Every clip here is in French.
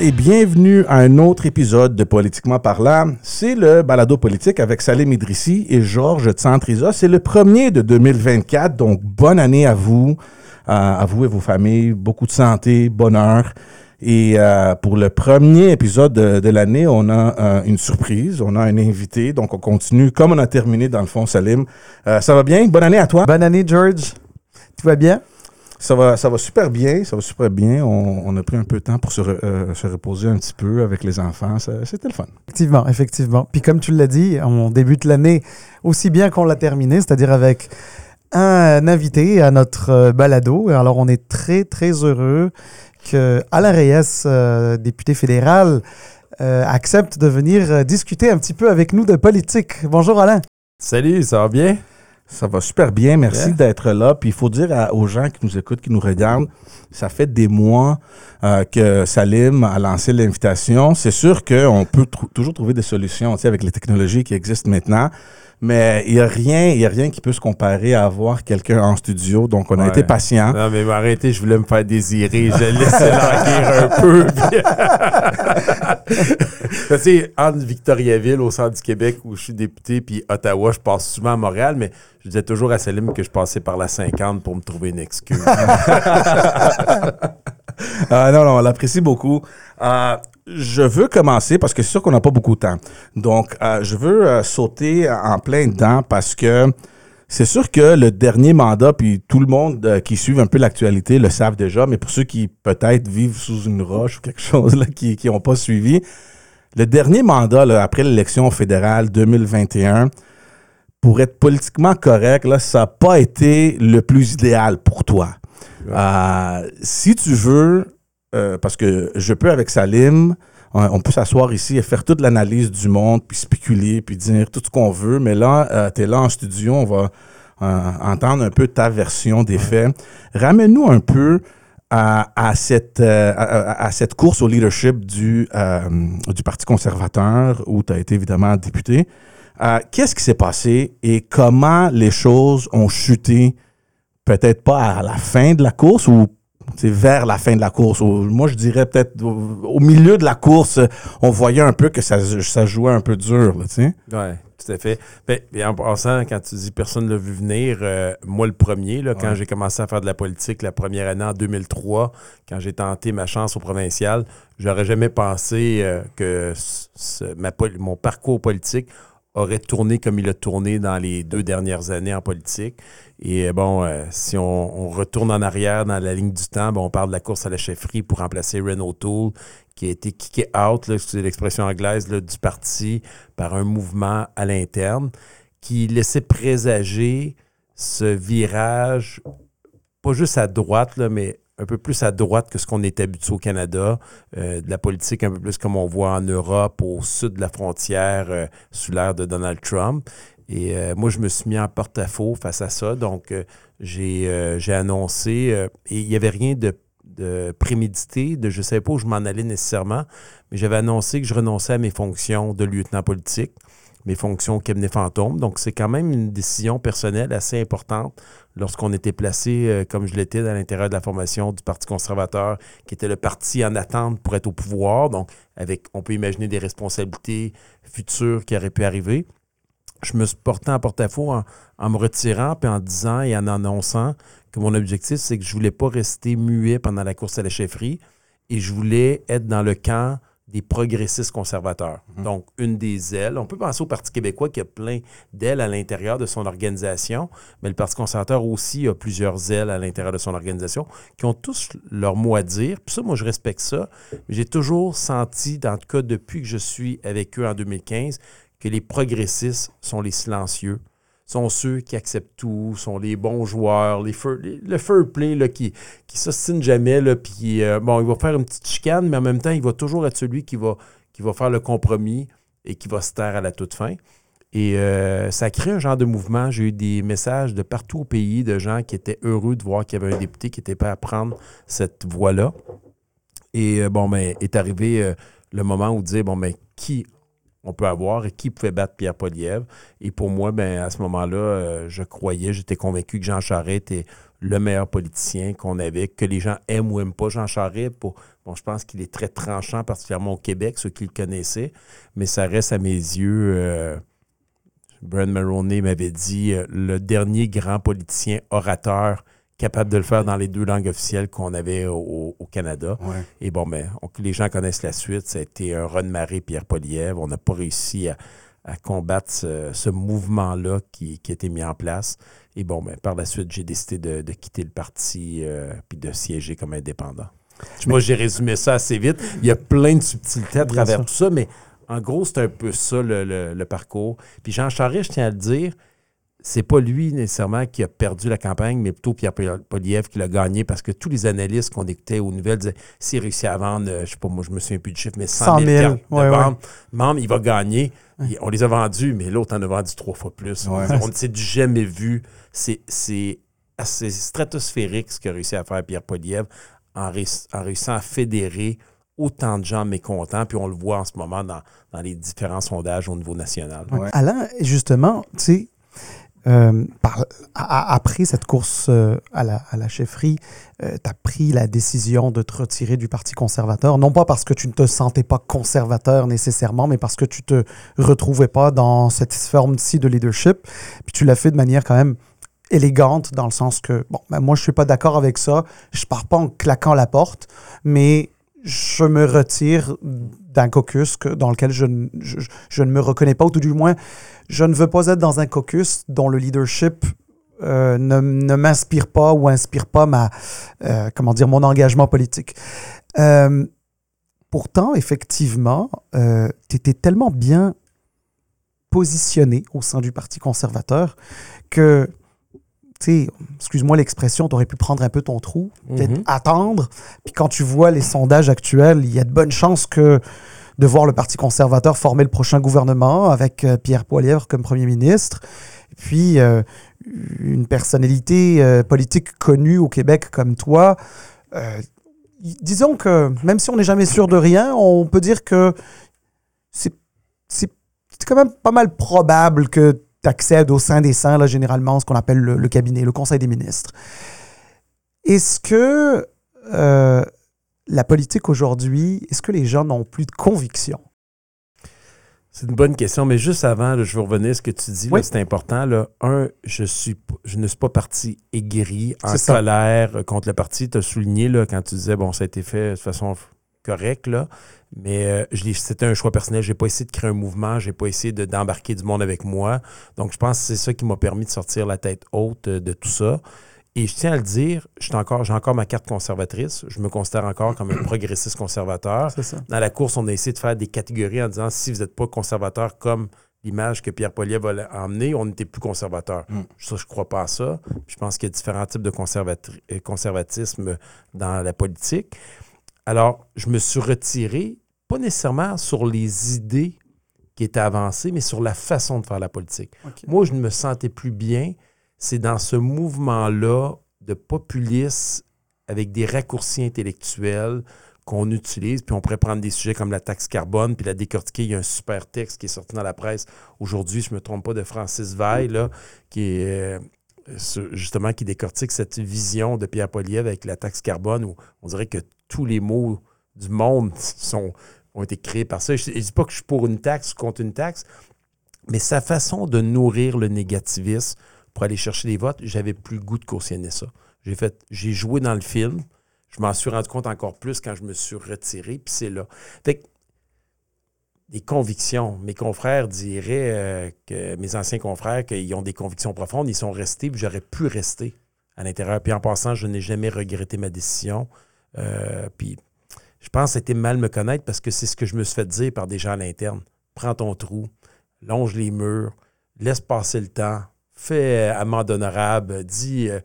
et bienvenue à un autre épisode de Politiquement parlant. C'est le balado politique avec Salim Idrissi et Georges Tsantriza. C'est le premier de 2024, donc bonne année à vous, à, à vous et vos familles, beaucoup de santé, bonheur. Et euh, pour le premier épisode de, l'année, on a euh, une surprise, on a un invité, donc on continue comme on a terminé dans le fond, Salim. Euh, ça va bien? Bonne année à toi. Bonne année, George. Tout va bien? Ça va, ça va super bien, ça va super bien. On, on a pris un peu de temps pour se, re- euh, se reposer un petit peu avec les enfants. C'était le fun. Effectivement, effectivement. Puis comme tu l'as dit, on débute l'année aussi bien qu'on l'a terminée, c'est-à-dire avec un invité à notre euh, balado. Alors on est très, très heureux que Alain Reyes, euh, député fédéral, euh, accepte de venir discuter un petit peu avec nous de politique. Bonjour Alain. Salut, ça va bien? Ça va super bien. Merci Yeah. d'être là. Puis il faut dire à- aux gens qui nous écoutent, qui nous regardent, ça fait des mois euh, que Salim a lancé l'invitation. C'est sûr qu'on peut toujours trouver des solutions avec les technologies qui existent maintenant. Mais il n'y a rien, y a rien qui peut se comparer à avoir quelqu'un en studio. Donc, on a Ouais. été patient. Non, mais arrêtez, je voulais me faire désirer. Je laissais languir un peu. tu sais, entre Victoriaville, au centre du Québec, où je suis député, puis Ottawa, je passe souvent à Montréal, mais je disais toujours à Salim que je passais par la 50 pour me trouver une excuse. Ah non, non, on l'apprécie beaucoup. Euh, je veux commencer parce que c'est sûr qu'on n'a pas beaucoup de temps. Donc, euh, je veux euh, sauter en plein dedans parce que c'est sûr que le dernier mandat, puis tout le monde euh, qui suit un peu l'actualité le savent déjà, mais pour ceux qui peut-être vivent sous une roche ou quelque chose là, qui n'ont pas suivi, le dernier mandat, là, après l'élection fédérale 2021, pour être politiquement correct, là, ça n'a pas été le plus idéal pour toi. Euh, si tu veux, euh, parce que je peux avec Salim, on, on peut s'asseoir ici et faire toute l'analyse du monde, puis spéculer, puis dire tout ce qu'on veut, mais là, tu es là en studio, on va euh, entendre un peu ta version des faits. Ramène-nous un peu à, à cette, euh, à, cette course au leadership du, euh, du Parti conservateur, où tu as été évidemment député. Euh, Qu'est-ce qui s'est passé et comment les choses ont chuté? Peut-être pas à la fin de la course ou vers la fin de la course. Ou- moi, je dirais peut-être au, au milieu de la course, on voyait un peu que ça, ça jouait un peu dur. Oui, tout à fait. Ben, et en passant, quand tu dis personne ne l'a vu venir, euh, moi le premier, là, quand j'ai commencé à faire de la politique la première année en 2003, quand j'ai tenté ma chance au provincial, j'aurais jamais pensé euh, que ma mon parcours politique aurait tourné comme il a tourné dans les deux dernières années en politique. Et euh, bon, euh, si on, retourne en arrière dans la ligne du temps, on parle de la course à la chefferie pour remplacer Renault Tool, qui a été kické out, c'est l'expression anglaise, du parti par un mouvement à l'interne qui laissait présager ce virage, pas juste à droite, mais un peu plus à droite que ce qu'on est habitué au Canada, euh, de la politique un peu plus comme on voit en Europe, au sud de la frontière, sous l'ère de Donald Trump. Et euh, moi, je me suis mis en porte-à-faux face à ça. Donc, euh, j'ai euh, j'ai annoncé, et il n'y avait rien de, de prémédité, de je ne savais pas où je m'en allais nécessairement, mais j'avais annoncé que je renonçais à mes fonctions de lieutenant politique, mes fonctions au cabinet fantôme. Donc, c'est quand même une décision personnelle assez importante lorsqu'on était placé, comme je l'étais, à l'intérieur de la formation du Parti conservateur, qui était le parti en attente pour être au pouvoir. Donc, avec, on peut imaginer des responsabilités futures qui auraient pu arriver je me suis porté en porte-à-faux en, en me retirant puis en disant et en annonçant que mon objectif, c'est que je voulais pas rester muet pendant la course à la chefferie et je voulais être dans le camp des progressistes conservateurs. Donc, une des ailes. On peut penser au Parti québécois qui a plein d'ailes à l'intérieur de son organisation, mais le Parti conservateur aussi a plusieurs ailes à l'intérieur de son organisation qui ont tous leur mot à dire. Puis ça, moi, je respecte ça. Mais j'ai toujours senti, en tout cas depuis que je suis avec eux en 2015, que les progressistes sont les silencieux, sont ceux qui acceptent tout, sont les bons joueurs, les feu- le fair play là, qui qui s'ostine jamais, là, puis euh, bon, il va faire une petite chicane, mais en même temps, il va toujours être celui qui va, faire le compromis et qui va se taire à la toute fin. Et euh, ça crée un genre de mouvement. J'ai eu des messages de partout au pays de gens qui étaient heureux de voir qu'il y avait un député qui était prêt à prendre cette voie-là. Et euh, bon, ben, est arrivé le moment où dire, bon, ben, qui on peut avoir et qui pouvait battre Pierre Polièvre. Et pour moi, ben, à ce moment-là, euh, je croyais, j'étais convaincu que Jean Charest était le meilleur politicien qu'on avait, que les gens aiment ou aiment pas Jean Charest. Je pense qu'il est très tranchant, particulièrement au Québec, ceux qui le connaissaient, mais ça reste à mes yeux. Euh, Brian Maroney m'avait dit euh, le dernier grand politicien orateur capable de le faire dans les deux langues officielles qu'on avait au, Canada. Et bon, ben, les gens connaissent la suite. Ça a été un Ron Marais, Pierre Poliev. On n'a pas réussi à, combattre ce, mouvement-là qui, qui, a été mis en place. Et bon, ben, par la suite, j'ai décidé de, quitter le parti euh, puis de siéger comme indépendant. Moi, j'ai résumé ça assez vite. Il y a plein de subtilités à travers tout ça, mais en gros, c'est un peu ça le, parcours. Puis Jean Charest, je tiens à le dire, c'est pas lui nécessairement qui a perdu la campagne, mais plutôt Pierre Poliev qui l'a gagné parce que tous les analystes qu'on écoutait aux nouvelles disaient s'il réussit à vendre, euh, je sais pas, moi je me souviens plus du chiffre, mais 100 000, 000 de il va gagner. on les a vendus, mais l'autre en a vendu trois fois plus. C'est du jamais vu. C'est assez stratosphérique ce qu'a réussi à faire Pierre Poliev en, réussissant à fédérer autant de gens mécontents, puis on le voit en ce moment dans, les différents sondages au niveau national. Alain, justement, tu sais, euh, après cette course euh, à, la, chefferie, euh, tu as pris la décision de te retirer du Parti conservateur, non pas parce que tu ne te sentais pas conservateur nécessairement, mais parce que tu te retrouvais pas dans cette forme-ci de leadership. Puis tu l'as fait de manière quand même élégante, dans le sens que, bon, ben moi, je suis pas d'accord avec ça. Je pars pas en claquant la porte, mais je me retire d'un caucus dans lequel je, ne me reconnais pas, ou tout du moins, je ne veux pas être dans un caucus dont le leadership euh, ne, ne m'inspire pas ou inspire pas ma, euh, comment dire, mon engagement politique. Euh, pourtant, effectivement, tu étais tellement bien positionné au sein du Parti conservateur que excuse-moi l'expression, tu aurais pu prendre un peu ton trou, peut-être mhm. attendre. Puis quand tu vois les sondages actuels, il y a de bonnes chances que de voir le Parti conservateur former le prochain gouvernement avec euh, Pierre Poilievre comme Premier ministre. puis euh, une personnalité euh, politique connue au Québec comme toi. disons que même si on n'est jamais sûr de rien, on peut dire que c'est quand même pas mal probable que accèdes au sein des saints, là, généralement, ce qu'on appelle le, cabinet, le conseil des ministres. Est-ce que euh, la politique aujourd'hui, est-ce que les gens n'ont plus de conviction? C'est une bonne question, mais juste avant, je veux revenir à ce que tu dis, c'est important. Là. Un, je, suis, je ne suis pas parti aigri, en colère contre le parti. Tu as souligné là, quand tu disais, bon, ça a été fait de façon correcte, là. Mais euh, c'était un choix personnel. J'ai pas essayé de créer un mouvement. J'ai pas essayé d'embarquer du monde avec moi. Donc, je pense que c'est ça qui m'a permis de sortir la tête haute euh, de tout ça. Et je tiens à le dire, j'ai encore, encore ma carte conservatrice. Je me considère encore comme un progressiste conservateur. Dans la course, on a essayé de faire des catégories en disant si vous n'êtes pas conservateur comme l'image que Pierre Poliev a emmené, on n'était plus conservateur. Mm. Ça, je ne crois pas à ça. Je pense qu'il y a différents types de euh, conservatisme dans la politique. Alors, je me suis retiré pas nécessairement sur les idées qui étaient avancées, mais sur la façon de faire la politique. Moi, je ne me sentais plus bien. C'est dans ce mouvement-là de populisme avec des raccourcis intellectuels qu'on utilise, puis on pourrait prendre des sujets comme la taxe carbone, puis la décortiquer. Il y a un super texte qui est sorti dans la presse aujourd'hui, je ne me trompe pas, de Francis Veil, là, qui est euh, justement qui décortique cette vision de Pierre Poliev avec la taxe carbone, où on dirait que tous les mots du monde ont été créés par ça. Je ne dis pas que je suis pour une taxe contre une taxe, mais sa façon de nourrir le négativisme pour aller chercher des votes, j'avais plus goût de cautionner ça. J'ai fait, j'ai joué dans le film. Je m'en suis rendu compte encore plus quand je me suis retiré, puis c'est là. Fait que, des convictions. Mes confrères diraient euh, que mes anciens confrères qu'ils ont des convictions profondes, ils sont restés, puis j'aurais pu rester à l'intérieur. Puis en passant, je n'ai jamais regretté ma décision. Euh, puis je pense que c'était mal me connaître parce que c'est ce que je me suis fait dire par des gens à l'interne. Prends ton trou, longe les murs, laisse passer le temps, fais euh, amende honorable, dis euh,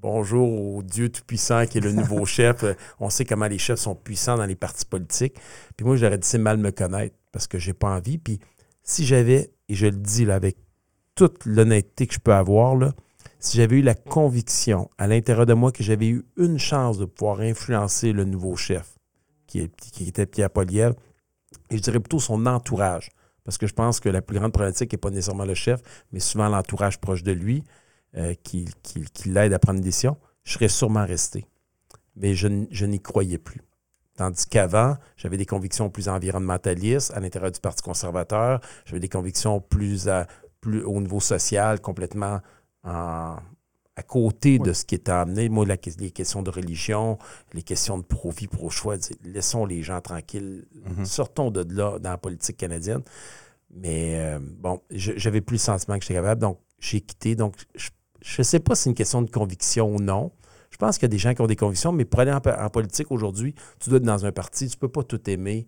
bonjour au Dieu Tout-Puissant qui est le nouveau chef. On sait comment les chefs sont puissants dans les partis politiques. Puis moi, j'aurais dit c'est mal me connaître parce que j'ai pas envie. Puis si j'avais, et je le dis là, avec toute l'honnêteté que je peux avoir, là, si j'avais eu la conviction à l'intérieur de moi que j'avais eu une chance de pouvoir influencer le nouveau chef, qui, était Pierre Poliev, et je dirais plutôt son entourage. Parce que je pense que la plus grande problématique n'est pas nécessairement le chef, mais souvent l'entourage proche de lui euh, qui, l'aide à prendre une décision. Je serais sûrement resté. Mais je, n'y croyais plus. Tandis qu'avant, j'avais des convictions plus environnementalistes à l'intérieur du Parti conservateur. J'avais des convictions plus, au niveau social, complètement en- à côté de ce qui était amené. Moi, la les questions de religion, les questions de pro-vie, pro-choix, laissons les gens tranquilles. Sortons de là dans la politique canadienne. Mais euh, bon, j'avais plus le sentiment que j'étais capable, donc j'ai quitté. Donc, je ne sais pas si c'est une question de conviction ou non. Je pense qu'il y a des gens qui ont des convictions, mais pour aller en, en politique aujourd'hui, tu dois être dans un parti, tu ne peux pas tout aimer.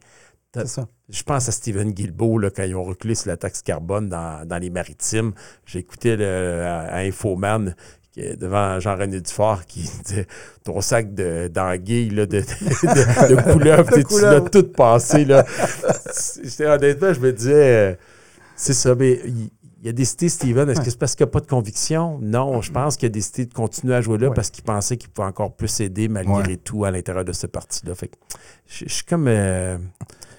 Ça. Je pense à Stephen Guilbeault, là, quand ils ont reculé sur la taxe carbone dans, dans les maritimes. J'ai écouté le, à, à Infoman devant Jean-René Dufort qui disait ton sac de- d'anguilles, là, de, de, de, de couleuvres, tu l'as tout passé. Là. Honnêtement, je me disais, euh, c'est ça, mais il, il a décidé, Steven, est-ce que c'est parce qu'il n'y a pas de conviction? Non, je pense qu'il a décidé de continuer à jouer là Ouais. parce qu'il pensait qu'il pouvait encore plus aider malgré Ouais. tout à l'intérieur de ce parti-là. Fait que je, je suis comme euh,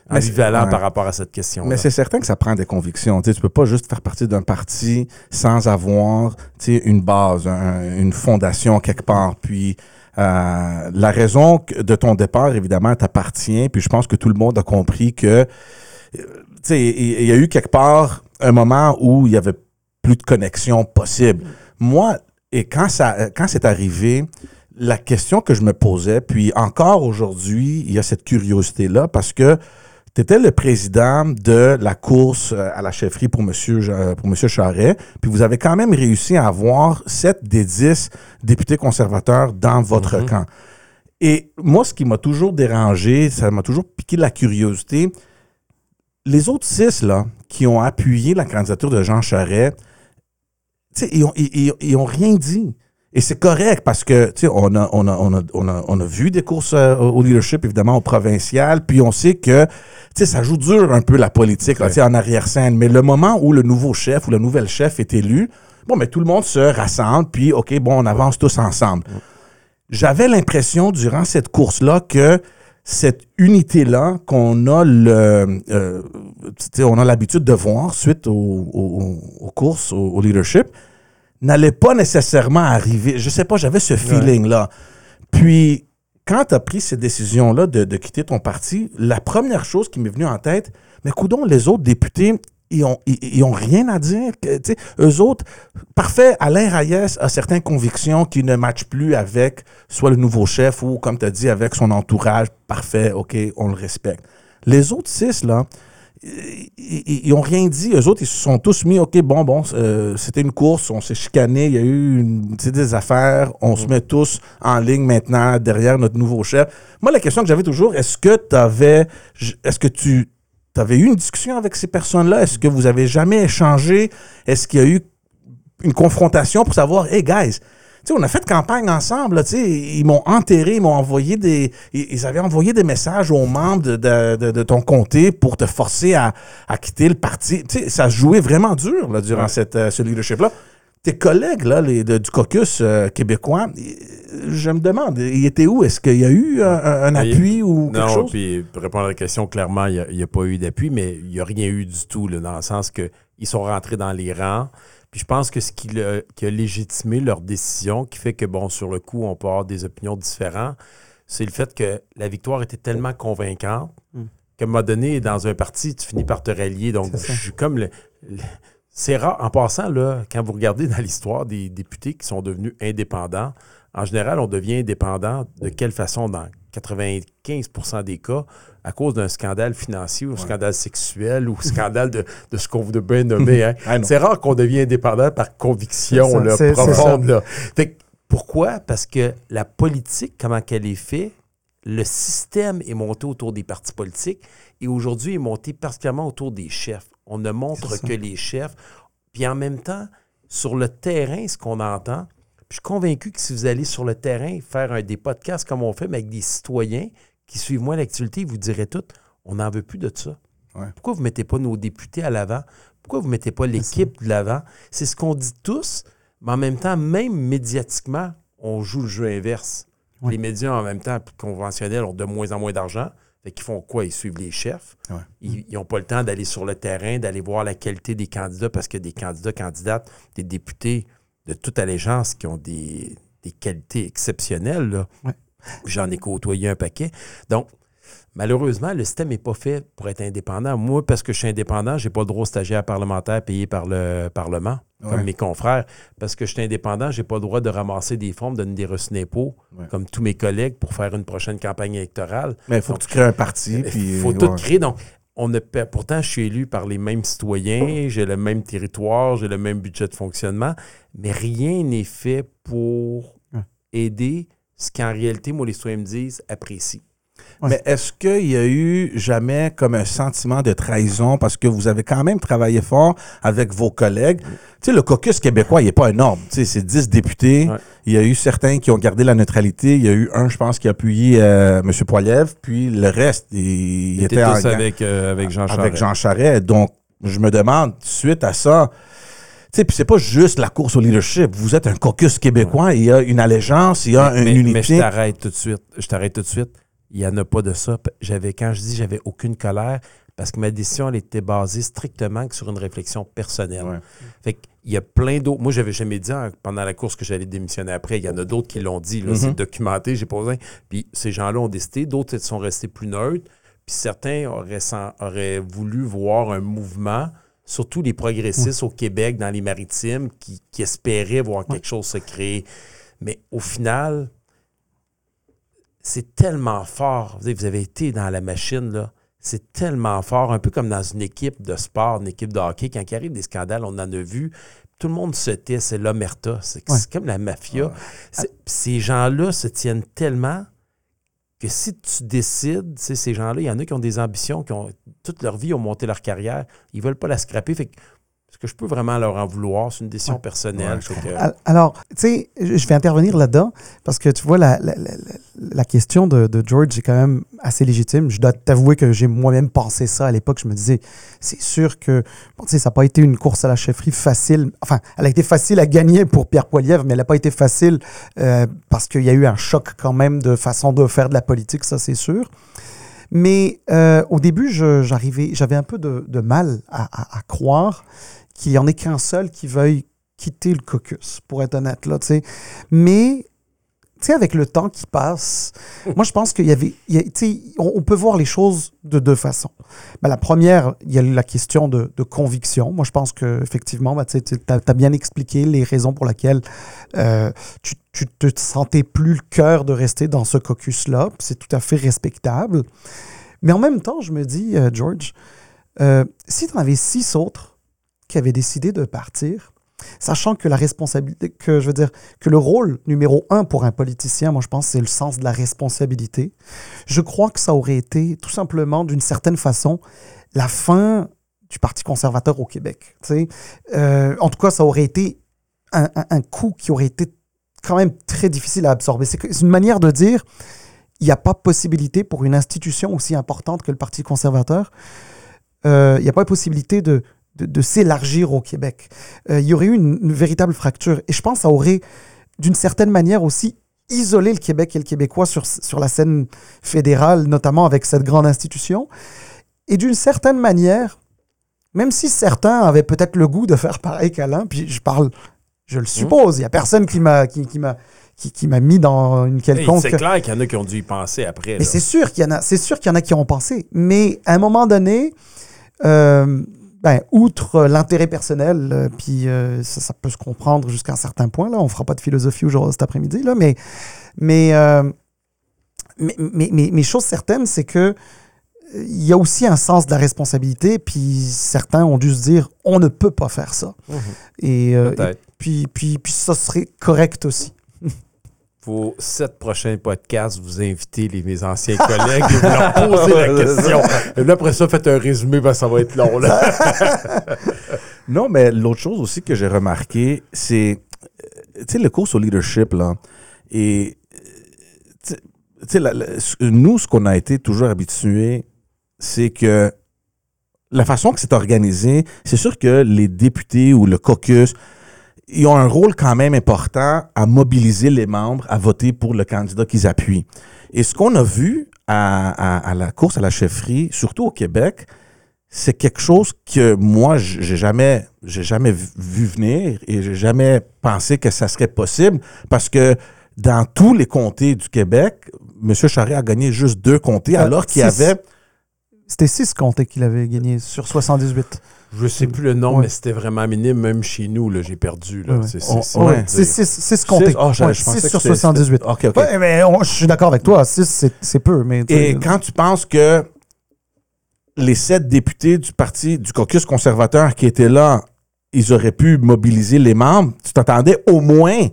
ambivalent ouais. par rapport à cette question. Mais c'est certain que ça prend des convictions. Tu ne peux pas juste faire partie d'un parti sans avoir une base, un- une fondation quelque part. Puis euh, la raison de ton départ, évidemment, t'appartient. Puis je pense que tout le monde a compris que euh, tu sais, il y a eu quelque part un moment où il y avait plus de connexion possible. Moi, et quand ça, quand c'est arrivé, la question que je me posais, puis encore aujourd'hui, il y a cette curiosité-là parce que tu étais le président de la course euh, à la chefferie pour Monsieur, Ja- pour Monsieur Charret, puis vous avez quand même réussi à avoir 7 des 10 députés conservateurs dans votre Mhm. camp. Et moi, ce qui m'a toujours dérangé, ça m'a toujours piqué la curiosité, les autres six, là, qui ont appuyé la candidature de Jean Charest, ils ont, ils, ils- ils ont rien dit. Et c'est correct parce que, tu sais, on a, on, a, on, a, on, a, on a vu des courses euh, au leadership, évidemment, au provincial, puis on sait que, tu sais, ça joue dur un peu la politique, là, tu sais, en arrière-scène. Mais le moment où le nouveau chef ou le nouvel chef est élu, bon, mais tout le monde se rassemble, puis, OK, bon, on avance tous ensemble. J'avais l'impression, durant cette course-là, que cette unité-là qu'on a le, euh, tu sais, on a l'habitude de voir suite aux, aux- aux courses, au, au leadership, n'allait pas nécessairement arriver. Je sais pas, j'avais ce feeling-là. Puis, quand tu as pris cette décision-là de, de quitter ton parti, la première chose qui m'est venue en tête, mais coudons, les autres députés, ils ont, ils, ils ont rien à dire. sais, eux autres, parfait, Alain Reyes a certaines convictions qui ne matchent plus avec soit le nouveau chef ou, comme tu as dit, avec son entourage. Parfait, OK, on le respecte. Les autres six, là, ils, ils- ils ont rien dit. Eux autres, ils se sont tous mis, OK, bon, bon, euh, c'était une course, on s'est chicané, il y a eu une- des affaires, on se met tous en ligne maintenant derrière notre nouveau chef. Moi, la question que j'avais toujours, est-ce que tu avais, est-ce que tu avais eu une discussion avec ces personnes-là? Est-ce que vous avez jamais échangé? Est-ce qu'il y a eu une confrontation pour savoir, hey guys, sais, on a fait campagne ensemble, là, tu sais, ils m'ont enterré, ils m'ont envoyé des, ils ils avaient envoyé des messages aux membres de, de- de- de ton comté pour te forcer à, à quitter le parti. Tu sais, ça se jouait vraiment dur, là, durant Ouais. cette, euh, ce leadership-là. Tes collègues, là, les, de- du caucus euh, québécois, ils- je me demande, ils étaient où? Est-ce qu'il y a eu un, Il- appui ou quelque Non, chose? puis pour répondre à la question, clairement, il n'y a, pas eu d'appui, mais il n'y a rien eu du tout, là, dans le sens que ils sont rentrés dans les rangs. Puis je pense que ce qui, a légitimé leur décision, qui fait que, bon, sur le coup, on peut avoir des opinions différentes, c'est le fait que la victoire était tellement convaincante Mm. qu'à un moment donné, dans un parti, tu finis par te rallier. Donc, je suis comme le- le- c'est rare. En passant, là, quand vous regardez dans l'histoire des députés qui sont devenus indépendants, en général, on devient indépendant de quelle façon dans 95% des cas à cause d'un scandale financier ou scandale sexuel ou scandale de, de ce qu'on veut bien nommer. hein. Ah. C'est rare qu'on devient indépendant par conviction là, profonde. là. Fait que pourquoi? Parce que la politique, comment qu'elle est faite, le système est monté autour des partis politiques et aujourd'hui est monté particulièrement autour des chefs. On ne montre que les chefs. Puis en même temps, sur le terrain, ce qu'on entend, je suis convaincu que si vous allez sur le terrain faire un, des podcasts comme on fait, mais avec des citoyens qui suivent moins l'actualité, ils vous diraient tout, on n'en veut plus de ça. Ouais. Pourquoi vous ne mettez pas nos députés à l'avant? Pourquoi vous ne mettez pas l'équipe de l'avant? C'est ce qu'on dit tous, mais en même temps, même médiatiquement, on joue le jeu inverse. Ouais. Les médias, en même temps, plus conventionnels, ont de moins en moins d'argent. Fait qu'ils font quoi? Ils suivent les chefs. Ouais. Ils n'ont pas le temps d'aller sur le terrain, d'aller voir la qualité des candidats, parce que des candidats, candidates, des députés de toute allégeance qui ont des, des qualités exceptionnelles. Ouais. J'en ai côtoyé un paquet. Donc, Malheureusement, le système n'est pas fait pour être indépendant. Moi, parce que je suis indépendant, j'ai pas le droit au stagiaire parlementaire payé par le Parlement, comme mes confrères. Parce que je suis indépendant, j'ai pas le droit de ramasser des fonds, de donner des reçus d'impôts, Ouais. comme tous mes collègues, pour faire une prochaine campagne électorale. Mais il faut que tu crées un parti. Il Puis, faut tout ouais. créer. Donc, on ne paie- pourtant, je suis élu par les mêmes citoyens, j'ai le même territoire, j'ai le même budget de fonctionnement, mais rien n'est fait pour aider ce qu'en réalité, moi, les citoyens me disent, apprécient. Ouais. Mais est-ce qu'il y a eu jamais comme un sentiment de trahison parce que vous avez quand même travaillé fort avec vos collègues? Tu sais, le caucus québécois, il n'est pas énorme. Tu sais, c'est 10 députés. Ouais. Il y a eu certains qui ont gardé la neutralité. Il y a eu un, je pense, qui a appuyé euh, M. Poiliev. Puis le reste, il, était en avec, euh, avec Jean Charest. avec Jean Charest. Donc, je me demande, suite à ça, tu sais, puis c'est pas juste la course au leadership. Vous êtes un caucus québécois. Il y a une allégeance, il y a mais, une mais je unité. t'arrête tout de suite. Je t'arrête tout de suite. Il n'y en a pas de ça. J'avais, quand je dis j'avais aucune colère, parce que ma décision, elle était basée strictement que sur une réflexion personnelle. Ouais. Fait qu'il y a plein d'autres. Moi, j'avais jamais dit hein, pendant la course que j'allais démissionner après. Il y en a d'autres qui l'ont dit. là. C'est Mhm. documenté, j'ai pas besoin. Puis ces gens-là ont décidé. D'autres sont restés plus neutres. Puis certains auraient, voulu voir un mouvement, surtout les progressistes au Québec, dans les maritimes, qui, qui espéraient voir quelque chose se créer. Mais au final, c'est tellement fort. Vous, savez, vous avez été dans la machine, là. C'est tellement fort, un peu comme dans une équipe de sport, une équipe de hockey. Quand il arrive des scandales, on en a vu. Tout le monde se tait, c'est l'omerta. C'est Ouais. comme la mafia. Ces gens-là se tiennent tellement que si tu décides, ces gens-là, il y en a qui ont des ambitions, qui ont toute leur vie ont monté leur carrière, ils veulent pas la scraper. Fait que, est-ce que je peux vraiment leur en vouloir? C'est une décision personnelle. Ouais, que- Alors, tu sais, je vais intervenir là-dedans parce que tu vois, la, la, la- question de, de George est quand même assez légitime. Je dois t'avouer que j'ai moi-même pensé ça à l'époque. Je me disais, c'est sûr que, bon, tu sais, ça n'a pas été une course à la chefferie facile. Enfin, elle a été facile à gagner pour Pierre Poilievre, mais elle n'a pas été facile euh, parce qu'il y a eu un choc quand même de façon de faire de la politique, ça c'est sûr. Mais euh, au début, j'arrivais, j'avais un peu de, de mal à, à- à croire qu'il n'y en ait qu'un seul qui veuille quitter le caucus, pour être honnête. Là, tu sais. Mais, tu sais, avec le temps qui passe, moi, je pense qu'il y avait... il y a- tu sais, on, on peut voir les choses de deux façons. Ben, la première, il y a la question de, de conviction. Moi, je pense qu'effectivement, ben, tu as, bien expliqué les raisons pour lesquelles euh, tu, tu te sentais plus le cœur de rester dans ce caucus-là. C'est tout à fait respectable. Mais en même temps, je me dis, euh, George, euh, si tu en avais six autres qui avaient décidé de partir, sachant que la responsabilité, que je veux dire, que le rôle numéro un pour un politicien, moi je pense, c'est le sens de la responsabilité. Je crois que ça aurait été tout simplement, d'une certaine façon, la fin du Parti conservateur au Québec. Euh, en tout cas, ça aurait été un, un- coup qui aurait été quand même très difficile à absorber. C'est une manière de dire, il n'y a pas possibilité pour une institution aussi importante que le Parti conservateur, euh, il n'y a pas possibilité de, de, de s'élargir au Québec. Euh, il y aurait eu une, une véritable fracture. Et je pense que ça aurait, d'une certaine manière aussi, isolé le Québec et le Québécois sur, sur la scène fédérale, notamment avec cette grande institution. Et d'une certaine manière, même si certains avaient peut-être le goût de faire pareil qu'Alain, puis je parle, je le suppose, il n'y a personne qui m'a qui, qui m'a qui, qui m'a mis dans une quelconque... c'est clair qu'il y en a qui ont dû y penser après. Mais c'est sûr qu'il y en a, c'est sûr qu'il y en a qui ont pensé. Mais à un moment donné, euh, ben, outre l'intérêt personnel, euh, puis euh, ça, ça peut se comprendre jusqu'à un certain point. Là, on fera pas de philosophie aujourd'hui cet après-midi, là, mais mais, euh, mais, mais, mais, mais chose certaine, c'est que il y a aussi un sens de la responsabilité, puis certains ont dû se dire on ne peut pas faire ça. Mhm. Et, euh, et puis, puis, puis ça serait correct aussi. Vos sept prochains podcasts, vous invitez les, mes anciens collègues et vous leur posez la question. Et là, après ça, faites un résumé, ben, ça va être long. Là. Non, mais l'autre chose aussi que j'ai remarqué, c'est, euh, tu sais, le cours au leadership, là, et, euh, tu sais- nous, ce qu'on a été toujours habitués, c'est que la façon que c'est organisé, c'est sûr que les députés ou le caucus, ils ont un rôle quand même important à mobiliser les membres à voter pour le candidat qu'ils appuient. Et ce qu'on a vu à, à- à la course à la chefferie, surtout au Québec, c'est quelque chose que moi, j'ai jamais, j'ai jamais vu- venir et j'ai jamais pensé que ça serait possible parce que dans tous les comtés du Québec, M. Charest a gagné juste deux comtés, Euh, alors qu'il y six. avait. C'était 6 comtés qu'il avait gagné sur 78. Je sais plus le nom, Ouais. mais c'était vraiment minime. Même chez nous, là, j'ai perdu. Là. Ouais, ouais. C'est, c'est, ouais. C'est 6 je pensais six que sur c'était- 78. OK, OK. Mais on- je suis d'accord avec toi. 6, c'est peu. Mais Et quand tu penses que les sept députés du parti, du caucus conservateur qui étaient là, ils auraient pu mobiliser les membres, tu t'attendais au moins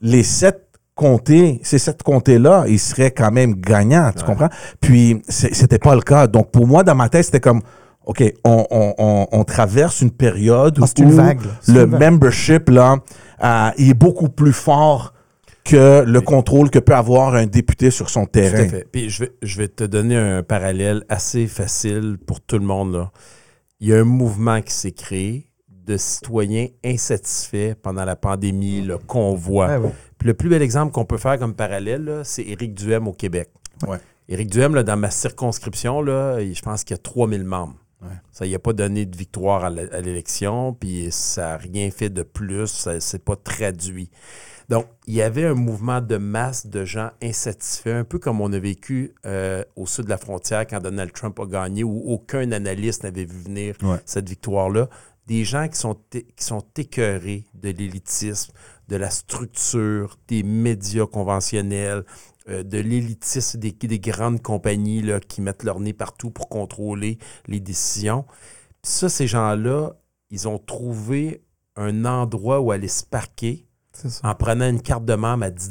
les sept comtés, ces sept comtés-là, ils seraient quand même gagnants, tu comprends? Puis, c'est- c'était pas le cas. Donc, pour moi, dans ma tête, c'était comme, OK, on, on- on- on traverse une période Ah, où une vague. le vague. membership, là, euh, il est beaucoup plus fort que le contrôle que peut avoir un député sur son Tout à terrain. fait. Puis je vais, je vais te donner un parallèle assez facile pour tout le monde. Là. Il y a un mouvement qui s'est créé de citoyens insatisfaits pendant la pandémie, le convoi. Ouais. Puis le plus bel exemple qu'on peut faire comme parallèle, c'est Éric Duhem au Québec. Ouais. Éric Duhem, là, dans ma circonscription, là, je pense qu'il y a 3000 membres. Ouais. Ça n'y a pas donné de victoire à l'élection, puis ça n'a rien fait de plus, ça s'est pas traduit. Donc, il y avait un mouvement de masse de gens insatisfaits, un peu comme on a vécu euh, au sud de la frontière quand Donald Trump a gagné, où aucun analyste n'avait vu venir Ouais. cette victoire-là. Des gens qui sont, qui sont écœurés de l'élitisme, de la structure, des médias conventionnels, euh, de l'élitisme des, des grandes compagnies là, qui mettent leur nez partout pour contrôler les décisions. Puis ça, ces gens-là, ils ont trouvé un endroit où aller se parquer en prenant une carte de membre à 10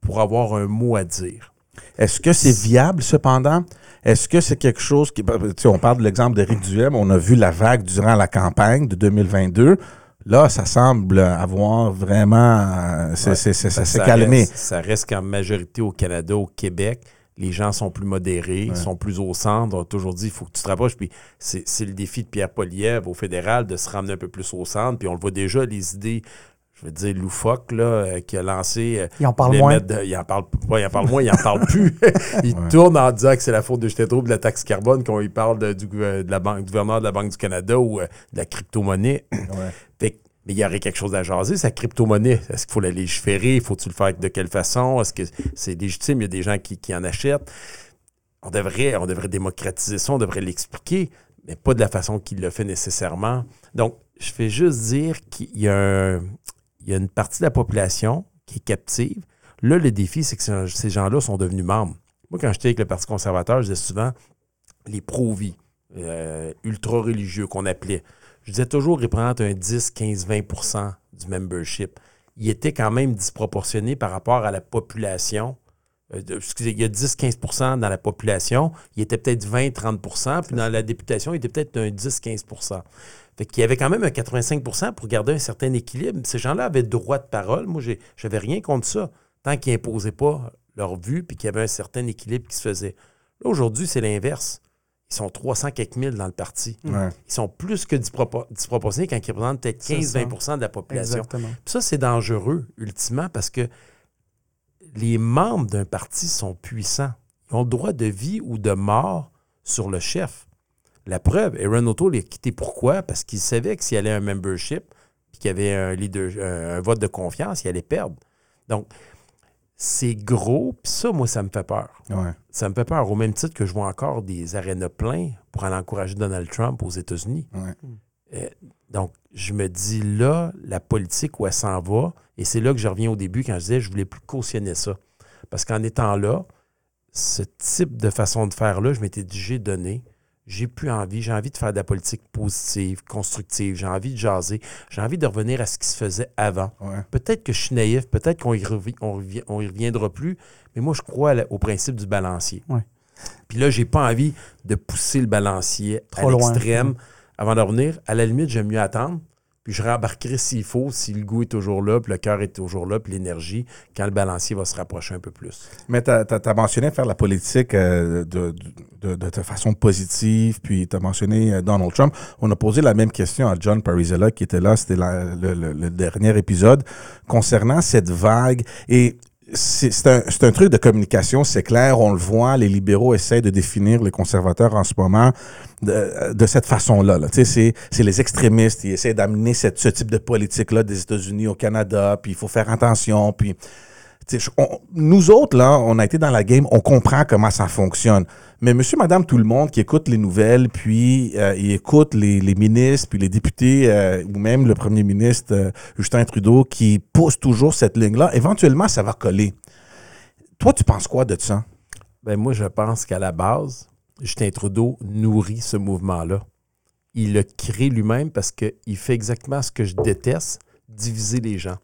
pour avoir un mot à dire. Est-ce que c'est viable, cependant? Est-ce que c'est quelque chose qui. ben, tu sais, on parle de l'exemple d'Éric Duhem. On a vu la vague durant la campagne de 2022. Là, ça semble avoir vraiment. euh, c'est- Ouais. c'est- c'est- ça s'est calmé. Reste, ça reste qu'en majorité au Canada, au Québec, les gens sont plus modérés, Ouais. sont plus au centre. On a toujours dit il faut que tu te rapproches. Puis c'est c'est le défi de Pierre Poliev au fédéral de se ramener un peu plus au centre. Puis on le voit déjà, les idées, je veux dire, loufoques, là, euh, qui a lancé. euh, Il en parle moins. de- il en parle pas, il en parle moins, il en parle plus. il Ouais. tourne en disant que c'est la faute de Justin Trudeau de la taxe carbone quand il parle de- du, de la banque, du gouverneur de la Banque du Canada ou euh, de la crypto-monnaie. Ouais. Mais il y aurait quelque chose à jaser, sa crypto-monnaie. Est-ce qu'il faut la légiférer? Faut-tu le faire de quelle façon? Est-ce que c'est légitime? Il y a des gens qui, qui en achètent. On devrait, on devrait démocratiser ça, on devrait l'expliquer, mais pas de la façon qu'il le fait nécessairement. Donc, je fais juste dire qu'il y a, un- il y a une partie de la population qui est captive. Là, le défi, c'est que ces- gens-là sont devenus membres. Moi, quand j'étais avec le Parti conservateur, je disais souvent les pro-vie, euh, ultra-religieux qu'on appelait. Je disais toujours, ils représentent un 10, 15, 20% du membership. Il était quand même disproportionné par rapport à la population. Euh, excusez, il y a 10-15% dans la population. Il était peut-être 20-30% Puis dans la députation, il était peut-être un 10-15 Fait qu'il y avait quand même un 85% pour garder un certain équilibre. Ces gens-là avaient droit de parole. Moi, j'avais rien contre ça. Tant qu'ils n'imposaient pas leur vue puis qu'il y avait un certain équilibre qui se faisait. Là, aujourd'hui, c'est l'inverse. Ils sont 300 quelques mille dans le parti. Ouais. Ils sont plus que dispropor- disproportionnés quand ils représentent peut-être C'est 15-20% de la population. Exactement. Puis ça, c'est dangereux, ultimement, parce que les membres d'un parti sont puissants. Ils ont le droit de vie ou de mort sur le chef. La preuve, Aaron O'Toole a quitté pourquoi? Parce qu'il savait que s'il y allait un membership, puis qu'il y avait un, leader, un, un vote de confiance, il allait perdre. Donc, c'est gros, puis ça, moi, ça me fait peur. Ouais. Ça me fait peur, au même titre que je vois encore des arénas pleins pour aller encourager Donald Trump aux États-Unis. Ouais. Euh, donc, je me dis là, la politique, où elle s'en va, et c'est là que je reviens au début quand je disais je voulais plus cautionner ça. Parce qu'en étant là, ce type de façon de faire-là, je m'étais dit j'ai donné, j'ai plus envie, j'ai envie de faire de la politique positive, constructive, j'ai envie de jaser, j'ai envie de revenir à ce qui se faisait avant. Ouais. Peut-être que je suis naïf, peut-être qu'on y, revi- on y reviendra plus, mais moi, je crois au principe du balancier. Ouais. Puis là, j'ai pas envie de pousser le balancier Trop à l'extrême avant de revenir. À la limite, j'aime mieux attendre. Puis je rembarquerai s'il faut, si le goût est toujours là, puis le cœur est toujours là, puis l'énergie, quand le balancier va se rapprocher un peu plus. Mais tu as, mentionné faire la politique euh, de, de, de, façon positive, puis tu as mentionné euh, Donald Trump. On a posé la même question à John Parizella qui était là, c'était le, le- le dernier épisode, concernant cette vague. Et c'est un, un truc de communication, c'est clair, on le voit, les libéraux essaient de définir les conservateurs en ce moment de, de cette façon-là. Là. C'est les extrémistes, ils essaient d'amener ce type de politique-là des États-Unis au Canada, puis il faut faire attention, puis nous autres, là, on a été dans la game, on comprend comment ça fonctionne. Mais monsieur, madame, tout le monde qui écoute les nouvelles, puis euh, il écoute les, les ministres, puis les députés, euh, ou même le premier ministre euh, Justin Trudeau, qui pousse toujours cette ligne-là, éventuellement, ça va coller. Toi, tu penses quoi de ça? Ben moi, je pense qu'à la base, Justin Trudeau nourrit ce mouvement-là. Il le crée lui-même parce qu'il fait exactement ce que je déteste, diviser les gens.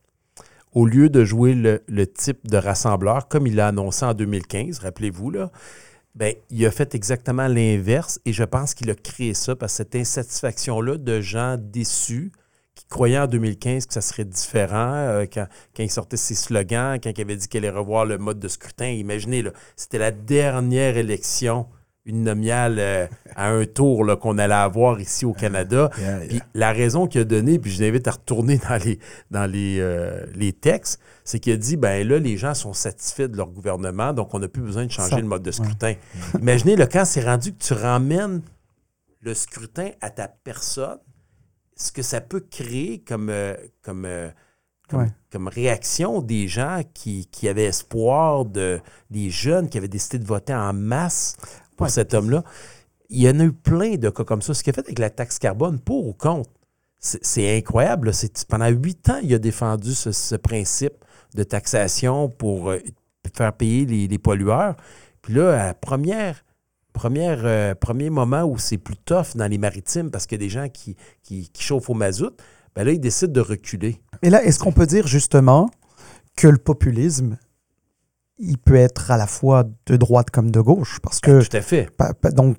Au lieu de jouer le, type de rassembleur, comme il l'a annoncé en 2015, rappelez-vous, là, ben, il a fait exactement l'inverse et je pense qu'il a créé ça parce cette insatisfaction-là de gens déçus qui croyaient en 2015 que ça serait différent euh, quand, quand il sortait ses slogans, quand il avait dit qu'il allait revoir le mode de scrutin. Imaginez, c'était la dernière élection uninominale euh, à un tour là, qu'on allait avoir ici au Canada. Yeah, Puis la raison qu'il a donnée, puis je l'invite à retourner dans les, dans les, euh, les textes, c'est qu'il a dit, ben là, les gens sont satisfaits de leur gouvernement, donc on n'a plus besoin de changer Ça, le mode de scrutin. Imaginez, là, quand c'est rendu que tu ramènes le scrutin à ta personne, ce que ça peut créer comme, euh, comme, euh, comme, Ouais. comme réaction des gens qui, qui avaient espoir, de, des jeunes qui avaient décidé de voter en masse pour Ouais. cet homme-là. Il y en a eu plein de cas comme ça. Ce qu'il a fait avec la taxe carbone, pour ou contre, c'est incroyable. Pendant huit ans, il a défendu ce, ce principe de taxation pour euh, faire payer les, les pollueurs. Puis là, à première, première, euh, premier moment où c'est plus tough dans les maritimes parce qu'il y a des gens qui, qui, qui chauffent au mazout, ben là, il décide de reculer. Et là, est-ce qu'on peut dire justement que le populisme, il peut être à la fois de droite comme de gauche? Parce que, Tout à fait. pa- pa- donc,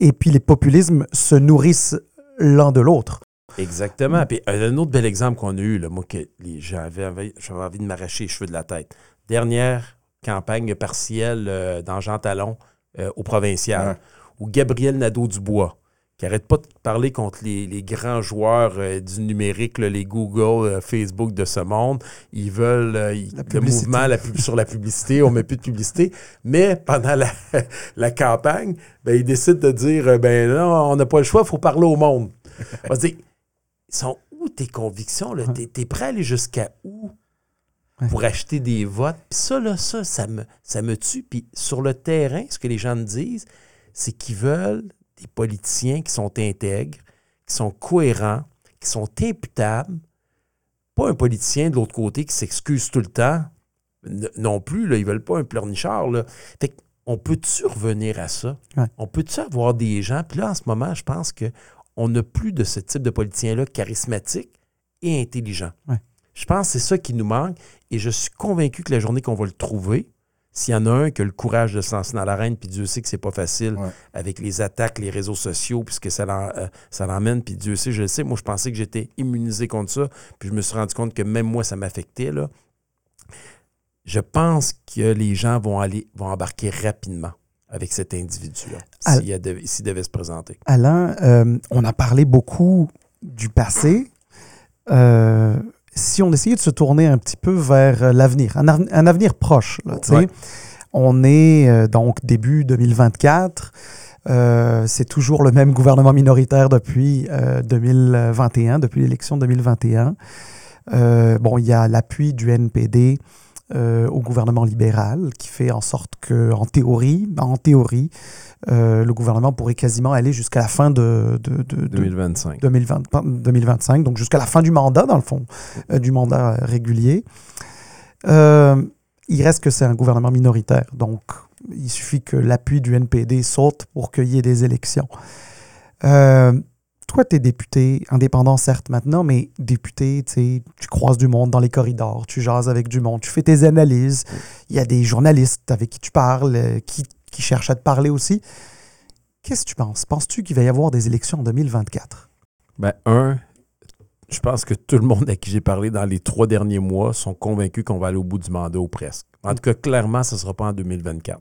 et puis les populismes se nourrissent l'un de l'autre. Exactement. Puis euh, un autre bel exemple qu'on a eu, là, moi, que j'avais envie- j'avais envie de m'arracher les cheveux de la tête. Dernière campagne partielle euh, dans Jean Talon euh, au provincial, Ouais. où Gabriel Nadeau-Dubois, qui arrête pas de parler contre les, les grands joueurs euh, du numérique, là, les Google, euh, Facebook de ce monde. Ils veulent euh, ils- le mouvement la pub- sur la publicité, on met plus de publicité. Mais pendant la, la campagne, ben, ils décident de dire ben non, on n'a pas le choix, il faut parler au monde. On va dire, sont où tes convictions? T'es, t'es prêt à aller jusqu'à où pour acheter des votes? Puis ça, là, ça, ça me, ça me tue. Puis sur le terrain, ce que les gens me disent, c'est qu'ils veulent des politiciens qui sont intègres, qui sont cohérents, qui sont imputables. Pas un politicien de l'autre côté qui s'excuse tout le temps. Non plus, là, ils veulent pas un pleurnichard. Là. Fait on peut-tu revenir à ça? Ouais. On peut-tu avoir des gens? Puis là, en ce moment, je pense que on n'a plus de ce type de politicien-là charismatique et intelligent. Ouais. Je pense que c'est ça qui nous manque et je suis convaincu que la journée qu'on va le trouver, s'il y en a un qui a le courage de se lancer dans l'arène, puis Dieu sait que c'est pas facile Ouais. avec les attaques, les réseaux sociaux, puisque ça euh, ça l'emmène, puis Dieu sait, je le sais, moi je pensais que j'étais immunisé contre ça, puis je me suis rendu compte que même moi ça m'affectait. là. Je pense que les gens vont aller vont embarquer rapidement avec cet individu-là, s'il devait se présenter. Alain, euh, on a parlé beaucoup du passé. Euh, si on essayait de se tourner un petit peu vers euh, l'avenir, un, avenir proche, là, tu sais. Ouais. on est euh, donc début 2024. Euh, c'est toujours le même gouvernement minoritaire depuis euh, 2021, depuis l'élection de 2021. Euh, bon, il y a l'appui du NPD euh, au gouvernement libéral qui fait en sorte que, en théorie, en théorie, euh, le gouvernement pourrait quasiment aller jusqu'à la fin de, de- de- de- 2025. 2020 pas- 2025, donc jusqu'à la fin du mandat, dans le fond, euh, du mandat euh, régulier. Euh, il reste que c'est un gouvernement minoritaire, donc il suffit que l'appui du NPD saute pour qu'il y ait des élections. Toi, tu es député, indépendant certes maintenant, mais député, tu croises du monde dans les corridors, tu jases avec du monde, tu fais tes analyses, il y a des journalistes avec qui tu parles, euh, qui, cherchent à te parler aussi. Qu'est-ce que tu penses? Penses-tu qu'il va y avoir des élections en 2024? Ben, un, je pense que tout le monde à qui j'ai parlé dans les trois derniers mois sont convaincus qu'on va aller au bout du mandat ou presque. En tout cas, clairement, ce ne sera pas en 2024.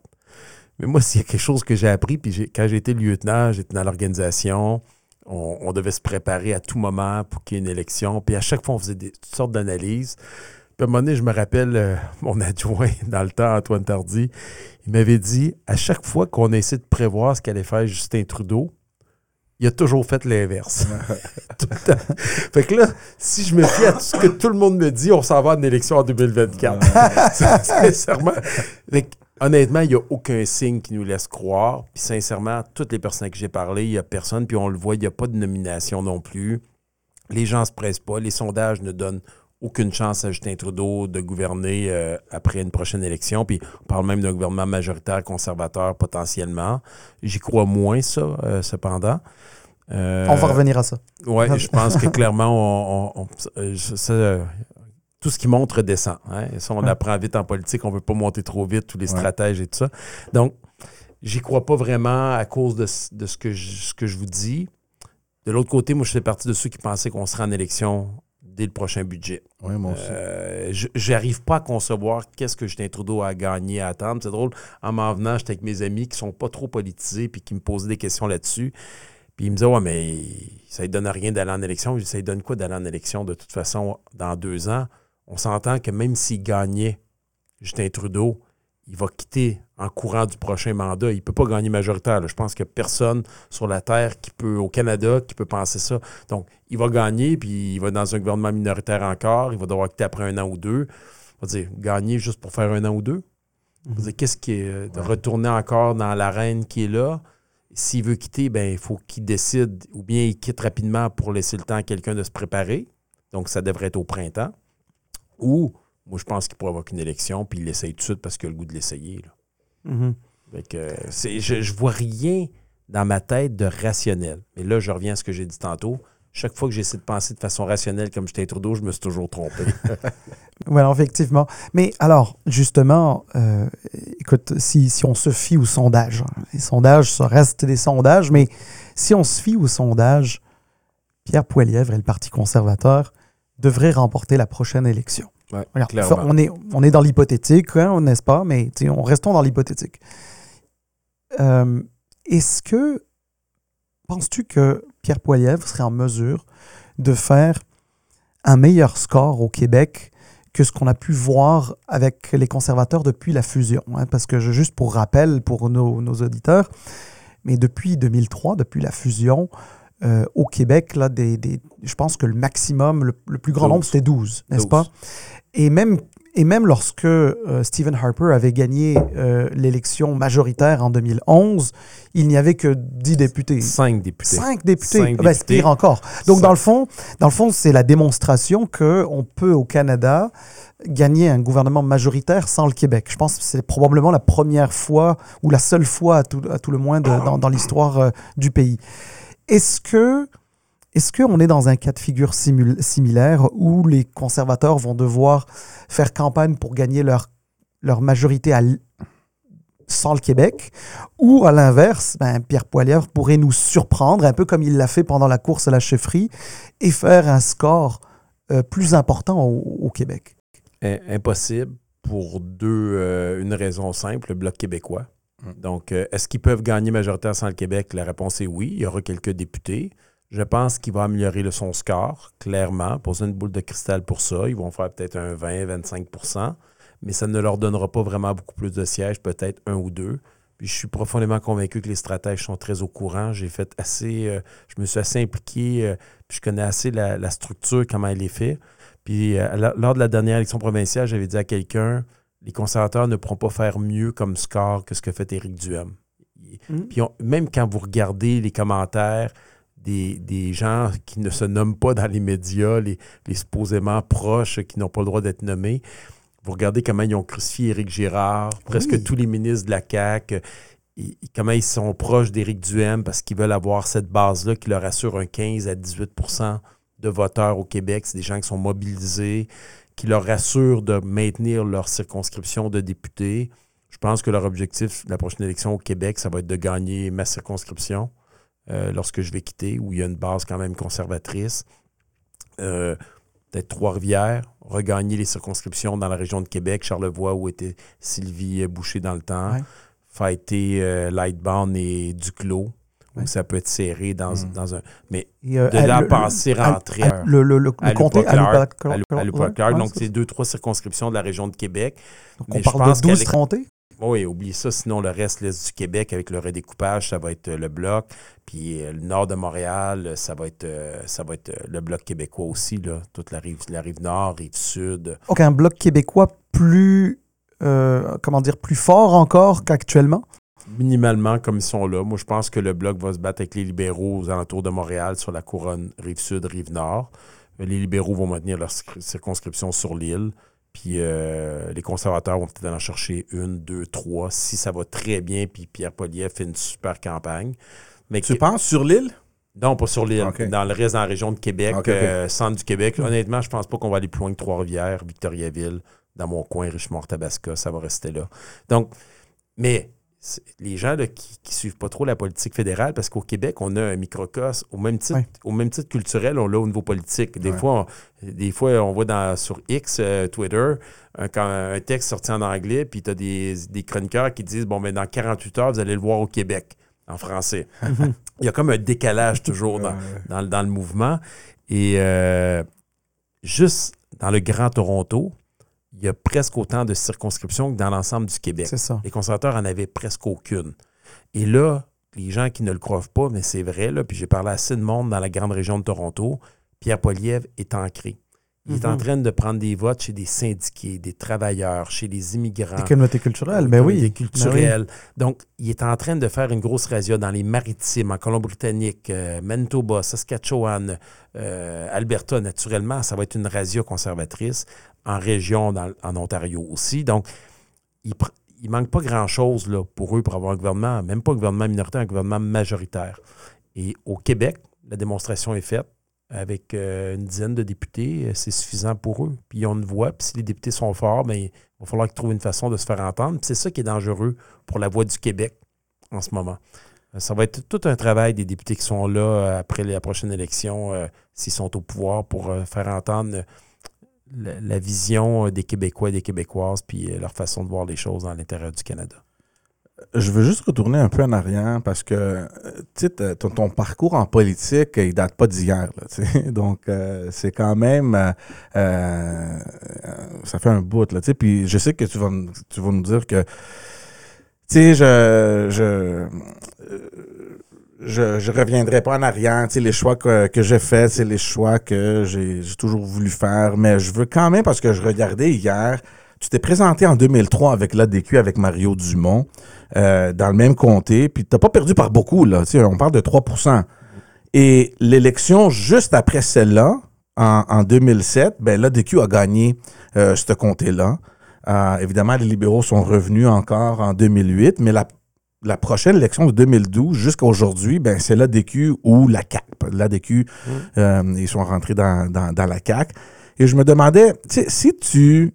Mais moi, s'il y a quelque chose que j'ai appris, puis quand j'ai été lieutenant, j'étais dans l'organisation, on, on devait se préparer à tout moment pour qu'il y ait une élection, puis à chaque fois, on faisait des, toutes sortes d'analyses. Puis à un moment donné, je me rappelle, euh, mon adjoint dans le temps, Antoine Tardy, il m'avait dit, à chaque fois qu'on essaie de prévoir ce qu'allait faire Justin Trudeau, il a toujours fait l'inverse. Tout le temps. Fait que là, si je me fie à tout ce que tout le monde me dit, on s'en va à une élection en 2024. sincèrement. Fait que, honnêtement, il n'y a aucun signe qui nous laisse croire. Puis sincèrement, toutes les personnes que j'ai parlé, il n'y a personne. Puis on le voit, il n'y a pas de nomination non plus. Les gens ne se pressent pas. Les sondages ne donnent aucune chance à Justin Trudeau de gouverner euh, après une prochaine élection. Puis on parle même d'un gouvernement majoritaire conservateur potentiellement. J'y crois moins, ça, euh, cependant. Euh, On va revenir à ça. Oui, je pense que clairement, on, on- ça, tout ce qui monte redescend. Hein? Et Ça, on Ouais. apprend vite en politique. On ne veut pas monter trop vite, tous les Ouais. stratèges et tout ça. Donc, j'y crois pas vraiment à cause de, ce- de ce, que je, ce que je vous dis. De l'autre côté, moi, je fais partie de ceux qui pensaient qu'on serait en élection dès le prochain budget. Oui, moi aussi. Euh, j'arrive pas à concevoir qu'est-ce que Justin Trudeau a gagné à attendre. C'est drôle, en m'en venant, j'étais avec mes amis qui sont pas trop politisés puis qui me posaient des questions là-dessus. Puis ils me disaient, ouais, mais ça ne donne rien d'aller en élection. Je dis, ça lui donne quoi d'aller en élection de toute façon dans deux ans? On s'entend que même s'il gagnait Justin Trudeau, il va quitter en courant du prochain mandat. Il ne peut pas gagner majoritaire. là. Je pense qu'il n'y a personne sur la Terre qui peut, au Canada, qui peut penser ça. Donc, il va gagner, puis il va dans un gouvernement minoritaire encore. Il va devoir quitter après un an ou deux. On va dire, gagner juste pour faire un an ou deux. On va dire, qu'est-ce qui est. euh, De retourner encore dans l'arène qui est là? S'il veut quitter, ben il faut qu'il décide, ou bien il quitte rapidement pour laisser le temps à quelqu'un de se préparer. Donc, ça devrait être au printemps. Ou, moi, je pense qu'il avoir qu'une élection, puis il l'essaye tout de suite parce qu'il a le goût de l'essayer. là. Fait que, c'est- je, je vois rien dans ma tête de rationnel. Mais là, je reviens à ce que j'ai dit tantôt. Chaque fois que j'essaie de penser de façon rationnelle comme Justin Trudeau, je me suis toujours trompé. Alors, effectivement. Mais alors, justement, euh, écoute, si, si on se fie aux sondages, hein, les sondages, ça reste des sondages, mais si on se fie aux sondages, Pierre Poilièvre et le Parti conservateur devraient remporter la prochaine élection. Ouais, Regarde, on, est, on est dans l'hypothétique, hein, n'est-ce pas? Mais on restons dans l'hypothétique. Euh, Est-ce que, penses-tu que Pierre Poilièvre serait en mesure de faire un meilleur score au Québec que ce qu'on a pu voir avec les conservateurs depuis la fusion? hein? Parce que, juste pour rappel pour nos, nos auditeurs, mais depuis 2003, depuis la fusion, euh, au Québec, là, des, des- je pense que le maximum, le, le plus grand 12. nombre, c'était 12, n'est-ce 12. pas? Et même, et même lorsque euh, Stephen Harper avait gagné euh, l'élection majoritaire en 2011, il n'y avait que 10 députés. Cinq députés. Cinq députés. Cinq Ah ben, c'est pire encore. Donc, Cinq. dans le fond, dans le fond, c'est la démonstration qu'on peut, au Canada, gagner un gouvernement majoritaire sans le Québec. Je pense que c'est probablement la première fois, ou la seule fois, à tout, à tout le moins, de- dans, dans l'histoire du pays. Est-ce que... Est-ce qu'on est dans un cas de figure similaire où les conservateurs vont devoir faire campagne pour gagner leur, majorité sans le Québec? Ou à l'inverse, ben, Pierre Poilievre pourrait nous surprendre, un peu comme il l'a fait pendant la course à la chefferie, et faire un score euh, plus important au, Québec? Impossible pour deux, euh, une raison simple, le Bloc québécois. Donc, euh, est-ce qu'ils peuvent gagner majoritaire sans le Québec? La réponse est oui. Il y aura quelques députés. Je pense qu'il va améliorer son score, clairement. Poser une boule de cristal pour ça. Ils vont faire peut-être un 20-25% mais ça ne leur donnera pas vraiment beaucoup plus de sièges, peut-être un ou deux. Puis je suis profondément convaincu que les stratèges sont très au courant. J'ai fait assez, euh, je me suis assez impliqué, euh, puis je connais assez la, structure, comment elle est faite. Puis lors de la dernière élection provinciale, j'avais dit à quelqu'un, les conservateurs ne pourront pas faire mieux comme score que ce que fait Éric Duhem. Mm. Puis on- même quand vous regardez les commentaires des, des gens qui ne se nomment pas dans les médias, les, les supposément proches qui n'ont pas le droit d'être nommés, vous regardez comment ils ont crucifié Éric Girard, presque Oui. tous les ministres de la CAQ, et- et comment ils sont proches d'Éric Duhem parce qu'ils veulent avoir cette base-là qui leur assure un 15 à 18% de voteurs au Québec. C'est des gens qui sont mobilisés, qui leur assurent de maintenir leur circonscription de députés. Je pense que leur objectif la prochaine élection au Québec, ça va être de gagner ma circonscription euh, lorsque je vais quitter, où il y a une base quand même conservatrice. Euh, Peut-être Trois-Rivières, regagner les circonscriptions dans la région de Québec, Charlevoix, où était Sylvie Boucher dans le temps. Ouais. Fighter euh, Lightbound et Duclos, ça peut être serré dans, Mm. dans un. Mais euh, de là passer rentrer le, le, le, comté à Donc, c'est deux, trois circonscriptions de la région de Québec. Donc, Mais on je parle pense de 12 qu'elle est- comtés? Oui, oublie ça. Sinon, le reste, l'Est du Québec, avec le redécoupage, ça va être euh, le bloc. Puis euh, le nord de Montréal, ça va être, euh, ça va être euh, le bloc québécois aussi. Là. Toute la rive, la rive nord, rive sud. Donc un bloc québécois plus, euh, comment dire, plus fort encore qu'actuellement? Minimalement, comme ils sont là. Moi, je pense que le bloc va se battre avec les libéraux aux alentours de Montréal sur la couronne rive sud, rive nord. Euh, Les libéraux vont maintenir leur circ- circonscription sur l'île. Puis euh, les conservateurs vont peut-être en chercher une, deux, trois, si ça va très bien, puis Pierre Poliev fait une super campagne. Mais Tu que- penses sur l'île? Non, pas sur l'île. Dans le reste, dans la région de Québec, euh, centre du Québec. Honnêtement, je pense pas qu'on va aller plus loin que Trois-Rivières, Victoriaville, dans mon coin, Richemont-Tabasca, ça va rester là. Donc, mais les gens là, qui ne suivent pas trop la politique fédérale, parce qu'au Québec, on a un microcosme, au même titre, au même titre culturel, on l'a au niveau politique. Des, fois, on, des fois, on voit dans, sur X, euh, Twitter, un, quand un texte sorti en anglais, puis tu as des, des chroniqueurs qui disent, bon, mais dans 48 heures, vous allez le voir au Québec, en français. Il y a comme un décalage toujours dans, dans, le- dans le mouvement. Et euh, juste dans le Grand Toronto, il y a presque autant de circonscriptions que dans l'ensemble du Québec. C'est ça. Les conservateurs en avaient presque aucune. Et là, les gens qui ne le croient pas, mais c'est vrai, là, puis j'ai parlé à assez de monde dans la grande région de Toronto, Pierre Poliev est ancré. Il est en Mhm. train de prendre des votes chez des syndiqués, des travailleurs, chez les immigrants. Des communautés culturelles, ben oui. Des Ben oui. culturels. Donc, il est en train de faire une grosse razzia dans les maritimes, en Colombie-Britannique, euh, Manitoba, Saskatchewan, euh, Alberta, naturellement. Ça va être une razzia conservatrice en région, dans- en Ontario aussi. Donc, il, il manque pas grand-chose pour eux pour avoir un gouvernement, même pas un gouvernement minoritaire, un gouvernement majoritaire. Et au Québec, la démonstration est faite. Avec euh, une dizaine de députés, euh, c'est suffisant pour eux. Puis ils ont une voix, puis si les députés sont forts, bien, il va falloir qu'ils trouvent une façon de se faire entendre. C'est ça qui est dangereux pour la voix du Québec en ce moment. Euh, Ça va être tout un travail des députés qui sont là après la prochaine élection, s'ils sont au pouvoir, pour faire entendre la, la vision des Québécois et des Québécoises, puis leur façon de voir les choses dans l'intérieur du Canada. Je veux juste retourner un peu en arrière parce que euh, ton, ton parcours en politique, il date pas d'hier. Donc, euh, c'est quand même. euh, ça fait un bout. Là. Puis je sais que tu vas, tu vas nous dire que. Tu sais, je. je je, je reviendrai pas en arrière. Les choix que, que j'ai faits, c'est les choix que j'ai toujours voulu faire. Mais je veux quand même, parce que je regardais hier, tu t'es présenté en 2003 avec l'ADQ, avec Mario Dumont, euh, dans le même comté, puis tu n'as pas perdu par beaucoup, là. On parle de 3% Et l'élection juste après celle-là, en, en 2007, ben, l'ADQ a gagné euh, ce comté-là. Euh, évidemment, les libéraux sont revenus encore en 2008, mais la, la prochaine élection de 2012 jusqu'à aujourd'hui, ben, c'est l'ADQ ou la CAQ. L'ADQ, euh, ils sont rentrés dans, dans, dans la CAQ. Et je me demandais, tu sais, si tu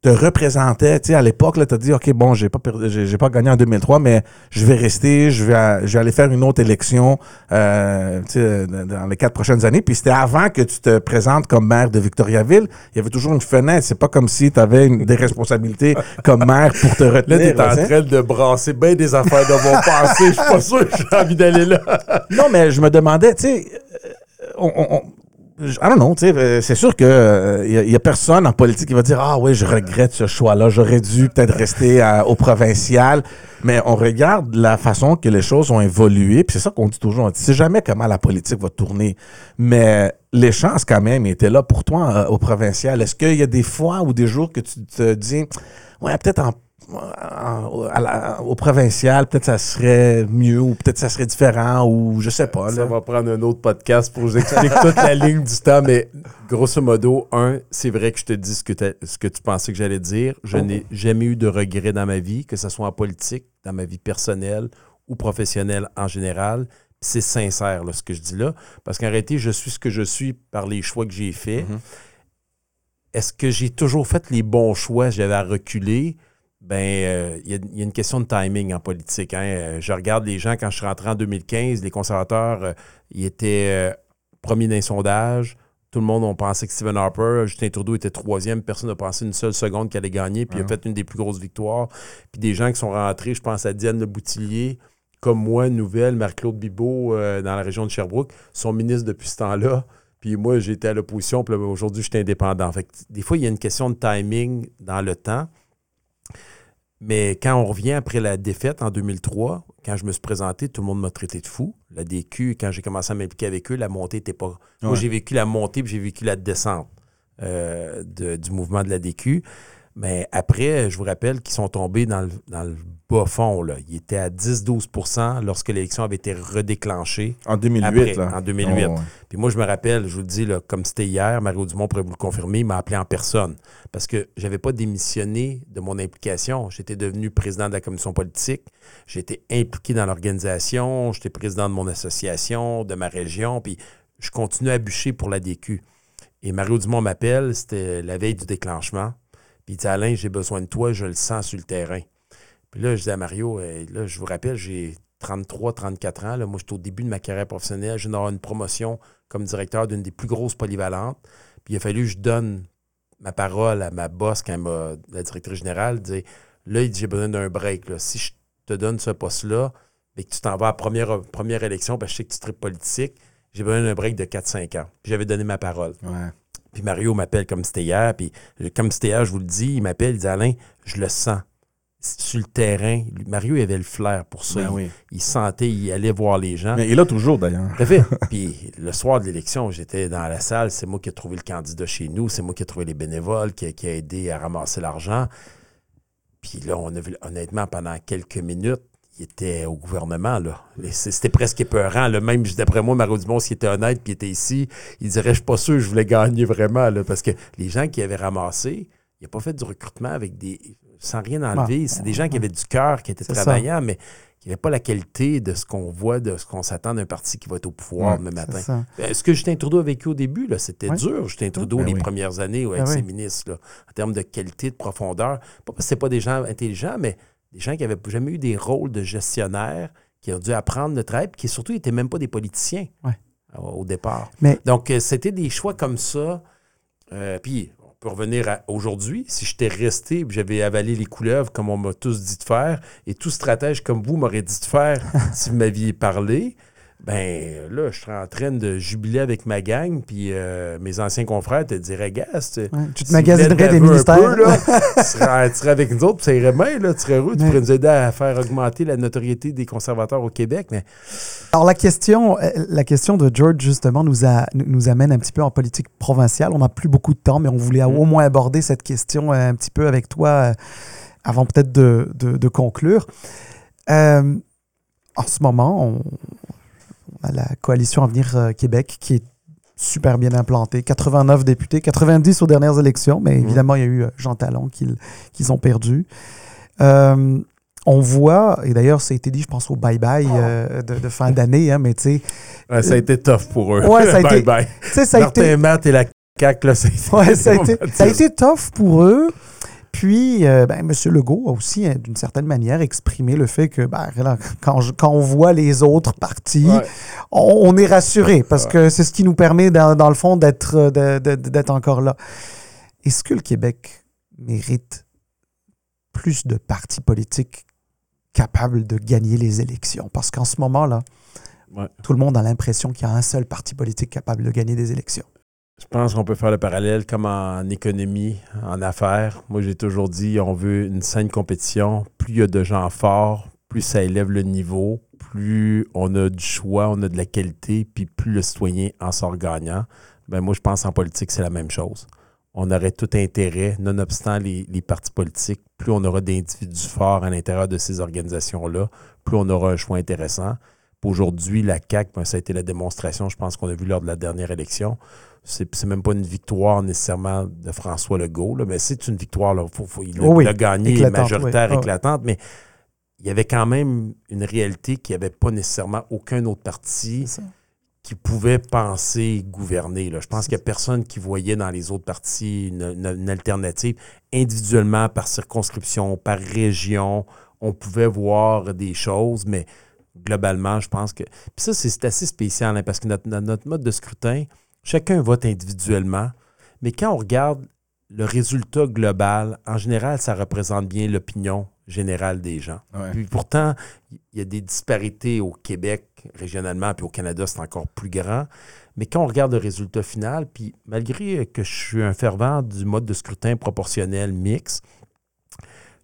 te représentais, tu sais, à l'époque, tu as dit, OK, bon, j'ai pas, perdu- j'ai j'ai pas gagné en 2003, mais je vais rester, je vais, à- je vais aller faire une autre élection euh, tu sais, dans les quatre prochaines années. Puis c'était avant que tu te présentes comme maire de Victoriaville. Il y avait toujours une fenêtre. C'est pas comme si tu avais une, des responsabilités comme maire pour te retenir. Là, tu es là, en train de brasser bien des affaires de mon passé. Je suis pas sûr que j'ai envie d'aller là. Non, mais je me demandais, tu sais, euh, on, on, I don't know, tu sais, euh, c'est sûr que euh, il y, a- il y a personne en politique qui va dire ah oui, je regrette ce choix-là, j'aurais dû peut-être rester à- au provincial. Mais on regarde la façon que les choses ont évolué, puis c'est ça qu'on dit toujours. On dit, sait jamais comment la politique va tourner, mais les chances quand même étaient là pour toi euh, au provincial. Est-ce qu'il y a des fois ou des jours que tu te dis ouais peut-être en- à la- au provincial, peut-être ça serait mieux ou peut-être ça serait différent ou je sais pas. Ça Là. va prendre un autre podcast pour vous expliquer toute la ligne du temps, mais grosso modo, un, c'est vrai que je te dis ce que, ce que tu pensais que j'allais dire. Je n'ai jamais eu de regrets dans ma vie, que ce soit en politique, dans ma vie personnelle ou professionnelle en général. C'est sincère là, ce que je dis là, parce qu'en réalité, je suis ce que je suis par les choix que j'ai faits. Mhm. Est-ce que j'ai toujours fait les bons choix? J'avais à reculer. Ben, euh, il y, a- il y a une question de timing en politique. hein. Euh, Je regarde les gens quand je suis rentré en 2015, les conservateurs, euh, ils étaient premiers d'un sondage. Tout le monde on pensait que Stephen Harper, Justin Trudeau était troisième. Personne n'a pensé une seule seconde qu'il allait gagner. Puis il a Ouais. fait une des plus grosses victoires. Puis des gens qui sont rentrés, je pense à Diane Le Boutillier, comme moi, nouvelle, Marc-Claude Bibeau, euh, dans la région de Sherbrooke, sont ministres depuis ce temps-là. Puis moi, j'étais à l'opposition, puis aujourd'hui, je suis indépendant. Fait que, des fois, il y a une question de timing dans le temps. Mais quand on revient après la défaite en 2003, quand je me suis présenté, tout le monde m'a traité de fou. La DQ, quand j'ai commencé à m'impliquer avec eux, la montée n'était pas. Moi, j'ai vécu la montée puis j'ai vécu la descente euh, de- du mouvement de la DQ. Mais après, je vous rappelle qu'ils sont tombés dans le, dans le bas fond. Là. Ils étaient à 10-12% lorsque l'élection avait été redéclenchée. En 2008, Après, là. en 2008. Oh, ouais. Puis moi, je me rappelle, je vous le dis, là, comme c'était hier, Mario Dumont pourrait vous le confirmer, il m'a appelé en personne. Parce que j'avais pas démissionné de mon implication. J'étais devenu président de la commission politique. J'étais impliqué dans l'organisation. J'étais président de mon association, de ma région. Puis je continuais à bûcher pour la DQ. Et Mario Dumont m'appelle, c'était la veille du déclenchement. Il dit Alain, j'ai besoin de toi, je le sens sur le terrain. Puis là, je dis à Mario, euh, je vous rappelle, j'ai 33, 34 ans. Là. Moi, j'étais au début de ma carrière professionnelle. Je une promotion comme directeur d'une des plus grosses polyvalentes. Puis il a fallu que je donne ma parole à ma boss, quand m'a, la directrice générale, dire Là, il dit, j'ai besoin d'un break. Si je te donne ce poste-là, et que tu t'en vas à première, première élection, parce que je sais que tu traites politique, j'ai besoin d'un break de 4-5 ans. Puis j'avais donné ma parole. Ouais. Puis Mario m'appelle comme c'était hier. Puis comme c'était hier, je vous le dis, il m'appelle, il dit Alain, je le sens. Sur le terrain, Mario il avait le flair pour ça. Ben il, oui. il sentait, il allait voir les gens. Mais il a toujours, d'ailleurs. Fait. Puis le soir de l'élection, j'étais dans la salle. C'est moi qui ai trouvé le candidat chez nous. C'est moi qui ai trouvé les bénévoles, qui, qui a aidé à ramasser l'argent. Puis là, on a vu, honnêtement, pendant quelques minutes, il était au gouvernement. là. C'était presque épeurant. Là. Même, d'après moi, Mario Dumont, s'il était honnête puis il était ici, il dirait Je suis pas sûr que je voulais gagner vraiment. là, parce que les gens qui avaient ramassé, il n'a pas fait du recrutement avec des. sans rien enlever. C'est des gens qui avaient du cœur, qui étaient ça. travaillants, mais qui n'avaient pas la qualité de ce qu'on voit, de ce qu'on s'attend d'un parti qui va être au pouvoir Ouais, demain matin. Ben, Ce que Justin Trudeau a vécu au début, là, c'était Ouais. dur, Justin Trudeau, Ben les oui. premières années ouais, avec Ben ses oui. ministres, là, en termes de qualité, de profondeur. Pas parce que ce pas des gens intelligents, mais des gens qui n'avaient jamais eu des rôles de gestionnaire, qui ont dû apprendre le travail, puis qui surtout n'étaient même pas des politiciens Ouais. au, départ. Mais Donc, euh, c'était des choix comme ça. Euh, puis, on peut revenir à aujourd'hui. Si j'étais resté et j'avais avalé les couleuvres comme on m'a tous dit de faire, et tout stratège comme vous m'aurait dit de faire si vous m'aviez parlé, ben là, je serais en train de jubiler avec ma gang, puis euh, mes anciens confrères te diraient, gars, ouais, tu te magasinerais des ministères. peu, là, tu, serais, tu serais avec nous autres, puis ça irait bien, là, tu serais heureux, tu pourrais nous aider à faire augmenter la notoriété des conservateurs au Québec, mais Alors la question, euh, la question de George justement nous, a, nous- amène un petit peu en politique provinciale. On n'a plus beaucoup de temps, mais on voulait Mm. au moins aborder cette question euh, un petit peu avec toi avant peut-être de, de- de conclure. Euh, en ce moment, on, la coalition Avenir euh, Québec qui est super bien implantée. 89 députés, 90 aux dernières élections, mais Mhm. évidemment, il y a eu euh, Jean Talon qu'ils qu'ils ont perdu. Euh, on voit, et d'ailleurs, ça a été dit, je pense, au bye-bye euh, de, de fin d'année, hein, mais tu sais, ouais, ça a été tough pour eux. Ouais, ça a bye été- bye. ça a Martin été, Matt et la CAQ, là, ça a été, ouais, ça a été, ça a été tough pour eux. Puis, euh, ben, M. Legault a aussi, hein, d'une certaine manière, exprimé le fait que ben, quand, je- quand on voit les autres partis, Ouais. on, on est rassuré parce Ouais. que c'est ce qui nous permet, dans, dans le fond, d'être euh, d'être encore là. Est-ce que le Québec mérite plus de partis politiques capables de gagner les élections? Parce qu'en ce moment-là, Ouais. tout le monde a l'impression qu'il y a un seul parti politique capable de gagner des élections. Je pense qu'on peut faire le parallèle comme en économie, en affaires. Moi, j'ai toujours dit, on veut une saine compétition. Plus il y a de gens forts, plus ça élève le niveau, plus on a du choix, on a de la qualité, puis plus le citoyen en sort gagnant. Ben moi, je pense en politique, c'est la même chose. On aurait tout intérêt, nonobstant les, les partis politiques, plus on aura d'individus forts à l'intérieur de ces organisations-là, plus on aura un choix intéressant. Aujourd'hui, la CAQ, ben, ça a été la démonstration, je pense qu'on a vu lors de la dernière élection c'est même pas une victoire nécessairement de François Legault, là, mais c'est une victoire. Là, faut, faut- il a, Oh oui, il a gagné éclatante, majoritaire, oui. Éclatante, mais il y avait quand même une réalité qu'il n'y avait pas nécessairement aucun autre parti qui pouvait penser gouverner. là. Je pense qu'il n'y a personne qui voyait dans les autres partis une, une- une alternative. Individuellement, par circonscription, par région, on pouvait voir des choses, mais globalement, je pense que... Puis ça, c'est assez spécial, hein, parce que notre mode de scrutin, chacun vote individuellement, mais quand on regarde le résultat global, en général, ça représente bien l'opinion générale des gens. Ouais. Puis pourtant, il y a des disparités au Québec, régionalement, puis au Canada, c'est encore plus grand. Mais quand on regarde le résultat final, puis malgré que je suis un fervent du mode de scrutin proportionnel mixte,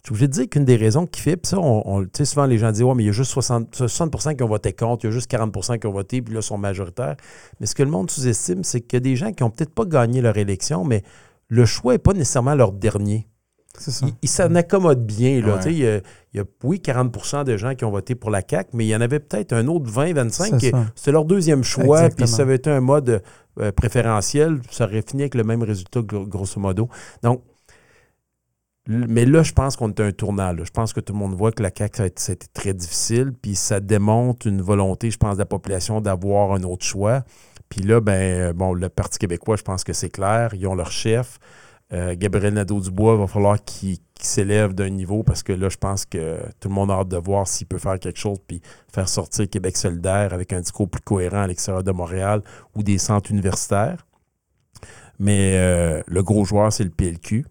je suis obligé de dire qu'une des raisons qui fait, puis ça, on, tu sais, souvent les gens disent, ouais, mais il y a juste 60, 60 qui ont voté contre, il y a juste 40% qui ont voté, puis là, sont majoritaires. Mais ce que le monde sous-estime, c'est qu'il y a des gens qui n'ont peut-être pas gagné leur élection, mais le choix n'est pas nécessairement leur dernier. C'est ça. Ils s'en accommodent bien. Là. Il, y a, il, y a, oui, 40% de gens qui ont voté pour la CAQ, mais il y en avait peut-être un autre 20-25 qui c'était leur deuxième choix. Puis ça avait été un mode euh, préférentiel, ça aurait fini avec le même résultat, grosso modo. Donc, mais là, je pense qu'on est un tournant. Je pense que tout le monde voit que la CAQ, ça a, été, très difficile. Puis ça démontre une volonté, je pense, de la population d'avoir un autre choix. Puis là, ben, euh, bon, le Parti québécois, je pense que c'est clair. Ils ont leur chef. Euh, Gabriel Nadeau-Dubois, va falloir qu'il s'élève d'un niveau parce que là, je pense que tout le monde a hâte de voir s'il peut faire quelque chose puis faire sortir Québec solidaire avec un discours plus cohérent à l'extérieur de Montréal ou des centres universitaires. Mais euh, le gros joueur, c'est le PLQ.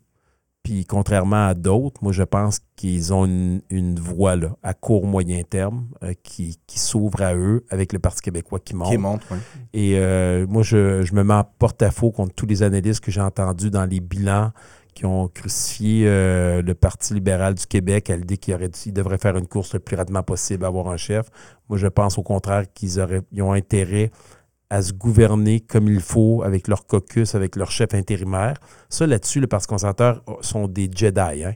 Puis contrairement à d'autres, moi je pense qu'ils ont une, voie là, à court moyen terme euh, qui, s'ouvre à eux avec le Parti québécois qui monte. Qui monte, oui. Et euh, moi je, me mets en porte-à-faux contre tous les analystes que j'ai entendus dans les bilans qui ont crucifié euh, le Parti libéral du Québec à l'idée qu'il devrait faire une course le plus rapidement possible à avoir un chef. Moi je pense au contraire qu'ils auraient ils ont intérêt à se gouverner comme il faut avec leur caucus, avec leur chef intérimaire. Ça, là-dessus, le Parti conservateur sont des Jedi. Hein.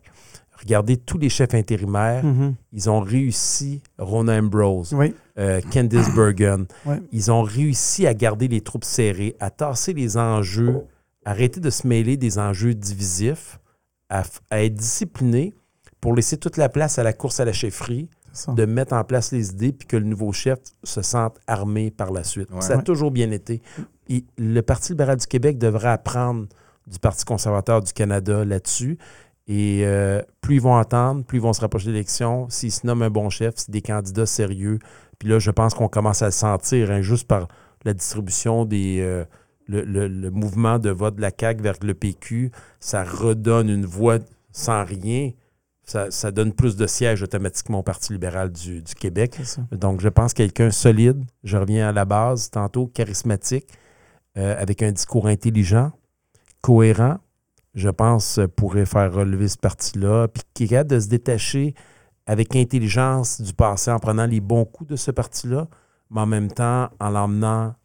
Regardez tous les chefs intérimaires. Mm-hmm. Ils ont réussi, Rona Ambrose, euh, Candice Bergen. Ils ont réussi à garder les troupes serrées, à tasser les enjeux, arrêter de se mêler des enjeux divisifs, à, à être disciplinés pour laisser toute la place à la course à la chefferie, de mettre en place les idées puis que le nouveau chef se sente armé par la suite. Ça a toujours bien été. le Parti libéral du Québec devrait apprendre du Parti conservateur du Canada là-dessus. Et euh, plus ils vont entendre, plus ils vont se rapprocher de l'élection. S'ils se nomment un bon chef, c'est des candidats sérieux. Puis là, je pense qu'on commence à le sentir, hein, juste par la distribution des. Euh, le, mouvement de vote de la CAQ vers le PQ, ça redonne une voix sans rien ça, donne plus de sièges automatiquement au Parti libéral du, Québec. Donc, je pense quelqu'un solide, je reviens à la base tantôt, charismatique, euh, avec un discours intelligent, cohérent, je pense, pourrait faire relever ce parti-là, puis qui est capable de se détacher avec intelligence du passé en prenant les bons coups de ce parti-là, mais en même temps en l'emmenant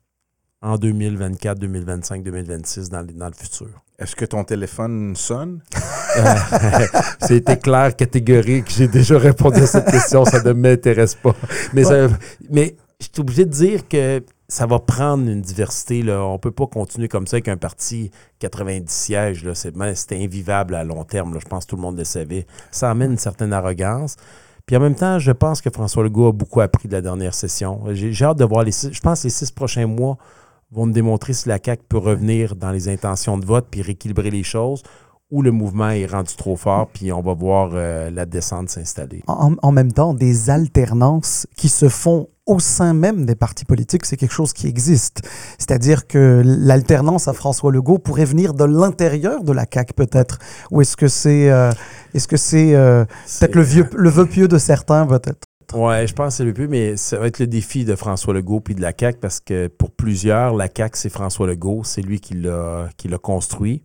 en 2024, 2025, 2026 dans, dans le futur. Est-ce que ton téléphone sonne? C'était clair, catégorique. J'ai déjà répondu à cette question. Ça ne m'intéresse pas. Mais, je suis obligé de dire que ça va prendre une diversité. On ne peut pas continuer comme ça avec un parti 90 sièges. C'est invivable à long terme. Je pense que tout le monde le savait. Ça amène une certaine arrogance. Puis en même temps, je pense que François Legault a beaucoup appris de la dernière session. J'ai hâte de voir les six. Je pense que les six prochains mois vont nous démontrer si la CAQ peut revenir dans les intentions de vote puis rééquilibrer les choses ou le mouvement est rendu trop fort, puis on va voir euh, la descente s'installer. En, même temps, des alternances qui se font au sein même des partis politiques, c'est quelque chose qui existe. C'est-à-dire que l'alternance à François Legault pourrait venir de l'intérieur de la CAQ peut-être. Ou est-ce que c'est euh, est-ce que c'est euh, peut-être le, vieux, le vœu pieux de certains peut-être? Oui, je pense que c'est le plus, mais ça va être le défi de François Legault puis de la CAQ parce que pour plusieurs, la CAQ, c'est François Legault. C'est lui qui l'a construit.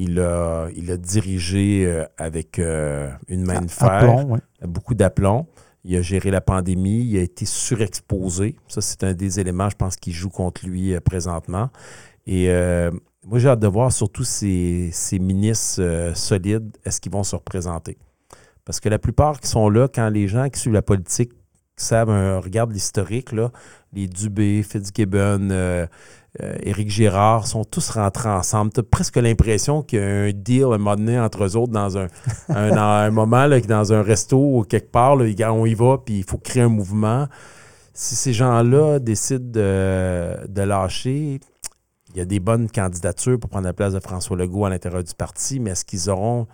Il a, il a dirigé euh, avec euh, une main de fer, beaucoup d'aplomb. Il a géré la pandémie, il a été surexposé. Ça, c'est un des éléments, je pense, qui joue contre lui euh, présentement. Et moi, j'ai hâte de voir surtout ces, ces ministres solides, est-ce qu'ils vont se représenter? Parce que la plupart qui sont là, quand les gens qui suivent la politique savent, un, regardent l'historique, les Dubé, Fitzgibbon, Éric Girard sont tous rentrés ensemble. Tu as presque l'impression qu'il y a un deal à un moment donné entre eux autres dans un, un, moment, là, dans un resto ou quelque part, là, on y va, puis il faut créer un mouvement. Si ces gens-là décident de, de lâcher, il y a des bonnes candidatures pour prendre la place de François Legault à l'intérieur du parti, mais est-ce qu'ils auront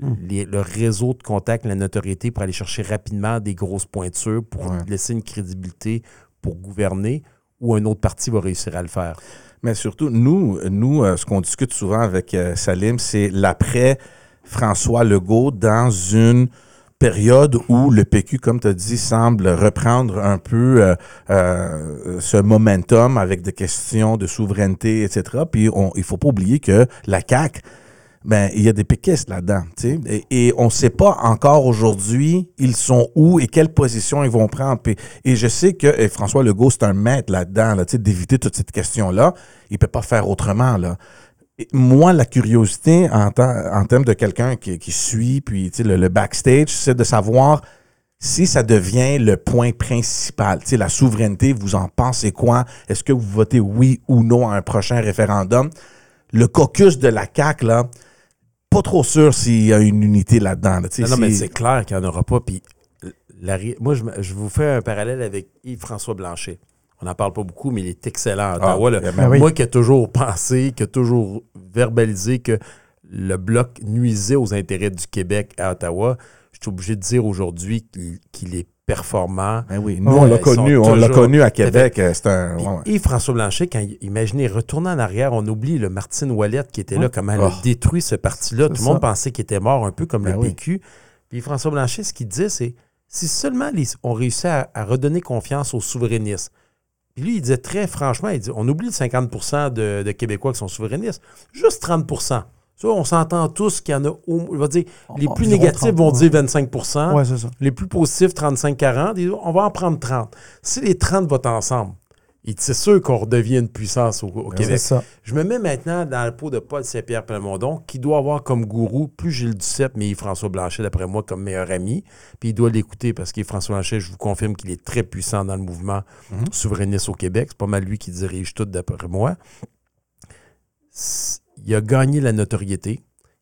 Hmm. le réseau de contacts, la notoriété pour aller chercher rapidement des grosses pointures, pour laisser une crédibilité pour gouverner, ou un autre parti va réussir à le faire? Mais surtout, nous, nous euh, ce qu'on discute souvent avec euh, Salim, c'est l'après François Legault dans une période où le PQ, comme tu as dit, semble reprendre un peu euh, ce momentum avec des questions de souveraineté, etc. Puis on, il faut pas oublier que la CAQ ben il y a des péquistes là-dedans, et, et on ne sait pas encore aujourd'hui ils sont où et quelle position ils vont prendre. Et je sais que François Legault c'est un maître là-dedans, là, d'éviter toute cette question-là. Il peut pas faire autrement là. Moi, la curiosité en, en termes de quelqu'un qui, suit, puis le, le backstage, c'est de savoir si ça devient le point principal. La souveraineté, vous en pensez quoi? Est-ce que vous votez oui ou non à un prochain référendum? Le caucus de la CAQ, là, pas trop sûr s'il y a une unité là-dedans. là. Non, non, mais c'est clair qu'il n'y en aura pas. Puis, la moi, je, je vous fais un parallèle avec Yves-François Blanchet. On n'en parle pas beaucoup, mais il est excellent à Ottawa. là. ben oui. Moi qui ai toujours pensé, qui ai toujours verbalisé que le Bloc nuisait aux intérêts du Québec à Ottawa, je suis obligé de dire aujourd'hui qu'il qu'il est performant. Ben oui, nous, on l'a connu, sont on l'a toujours- connu à Québec. euh, C'est un. Puis ouais, ouais. Yves-François Blanchet, quand il- imaginez, retournant en arrière, on oublie le Martine Ouellette qui était là, comment elle Oh. a détruit ce parti-là. Tout le monde pensait qu'il était mort, un peu comme Ben le oui. PQ. Puis François Blanchet, ce qu'il disait, c'est si seulement les- on réussit à, à redonner confiance aux souverainistes. Puis lui, il disait très franchement, il dit on oublie le 50 de, de Québécois qui sont souverainistes, juste 30 Ça, on s'entend tous qu'il y en a, au- il va dire, les plus négatifs 30, vont ouais. dire 25 Ouais, c'est ça. les plus positifs, 35-40. Et On va en prendre 30. Si les 30 votent ensemble, c'est sûr qu'on redevient une puissance au, au C'est Québec. ça. Je me mets maintenant dans la peau de Paul Saint-Pierre Plamondon, qui doit avoir comme gourou plus Gilles Duceppe, mais François Blanchet, d'après moi, comme meilleur ami. Puis il doit l'écouter parce que François Blanchet, je vous confirme qu'il est très puissant dans le mouvement souverainiste au Québec. C'est pas mal lui qui dirige tout, d'après moi. Il a gagné la notoriété.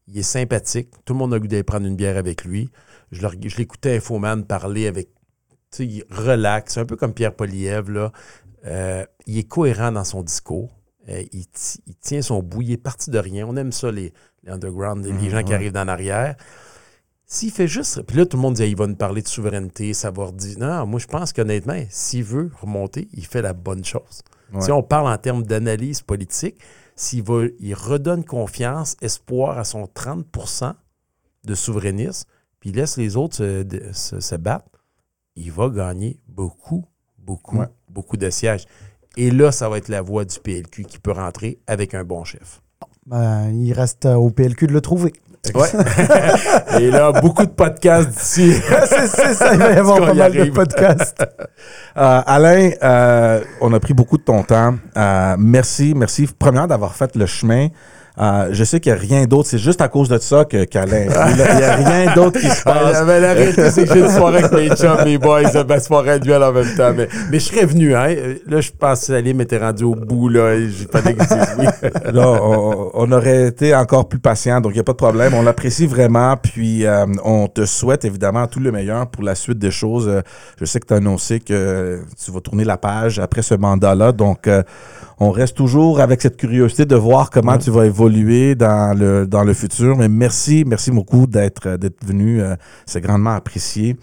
Il est sympathique. Tout le monde a goût d'aller prendre une bière avec lui. Je l'écoutais Infoman parler avec. Tu sais, il relaxe, un peu comme Pierre Poliev. Là. Euh, il est cohérent dans son discours. Euh, il, ti- il tient son bout. Il est parti de rien. On aime ça, les, les underground, les Mhm, gens qui arrivent d'en arrière. S'il fait juste. Puis là, tout le monde dit ah, il va nous parler de souveraineté, savoir dire. Non, moi, je pense qu'honnêtement, s'il veut remonter, il fait la bonne chose. Ouais. Si on parle en termes d'analyse politique, s'il il redonne confiance, espoir à son 30% de souverainisme, puis il laisse les autres se, de- se- se battre, il va gagner beaucoup, beaucoup, Ouais. beaucoup de sièges. Et là, ça va être la voix du PLQ qui peut rentrer avec un bon chef. Ben, il reste euh, au PLQ de le trouver. Ouais. Et là, beaucoup de podcasts d'ici. c'est ça, il va y avoir pas y mal de podcasts. Euh, Alain, euh, on a pris beaucoup de ton temps. Euh, merci, merci. Premièrement, d'avoir fait le chemin. Euh, je sais qu'il n'y a rien d'autre. C'est juste à cause de ça que qu'Alain. Il n'y a rien d'autre qui se Ah, passe. mais la réalité, c'est que j'ai une soirée avec mes chums, mes boys, ma soirée à duel en même temps. Mais, mais je serais venu, hein. Là, je pense que Salim était rendu au bout, là. J'ai pas oui. Là, on, on aurait été encore plus patient, donc il n'y a pas de problème. On l'apprécie vraiment, puis euh, on te souhaite évidemment tout le meilleur pour la suite des choses. Euh, je sais que tu as annoncé que tu vas tourner la page après ce mandat-là, donc euh, on reste toujours avec cette curiosité de voir comment tu vas évoluer dans le, dans le futur. Mais merci, merci beaucoup d'être venu. euh, C'est grandement apprécié.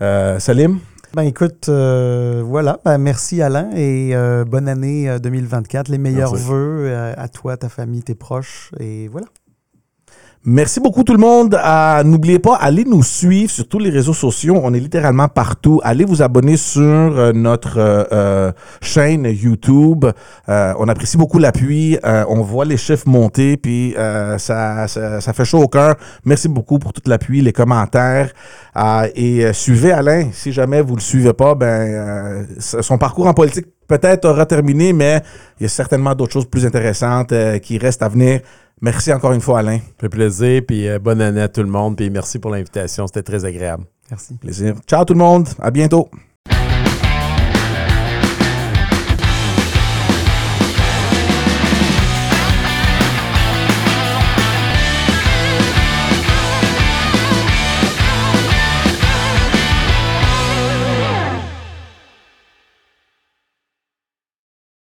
Euh, Salim? Ben écoute, euh, voilà. Ben, merci Alain et euh, bonne année euh, 2024. Les meilleurs Merci. vœux à toi, ta famille, tes proches. Et voilà. Merci beaucoup tout le monde. Euh, N'oubliez pas, allez nous suivre sur tous les réseaux sociaux. On est littéralement partout. Allez vous abonner sur euh, notre euh, chaîne YouTube. On apprécie beaucoup l'appui. On voit les chiffres monter, puis ça, ça, ça fait chaud au cœur. Merci beaucoup pour tout l'appui, les commentaires. Et suivez Alain. Si jamais vous le suivez pas, ben son parcours en politique peut-être aura terminé, mais il y a certainement d'autres choses plus intéressantes euh, qui restent à venir. Merci encore une fois, Alain. Ça fait plaisir, puis euh, bonne année à tout le monde, puis merci pour l'invitation. C'était très agréable. Merci. Plaisir. Ciao tout le monde. À bientôt.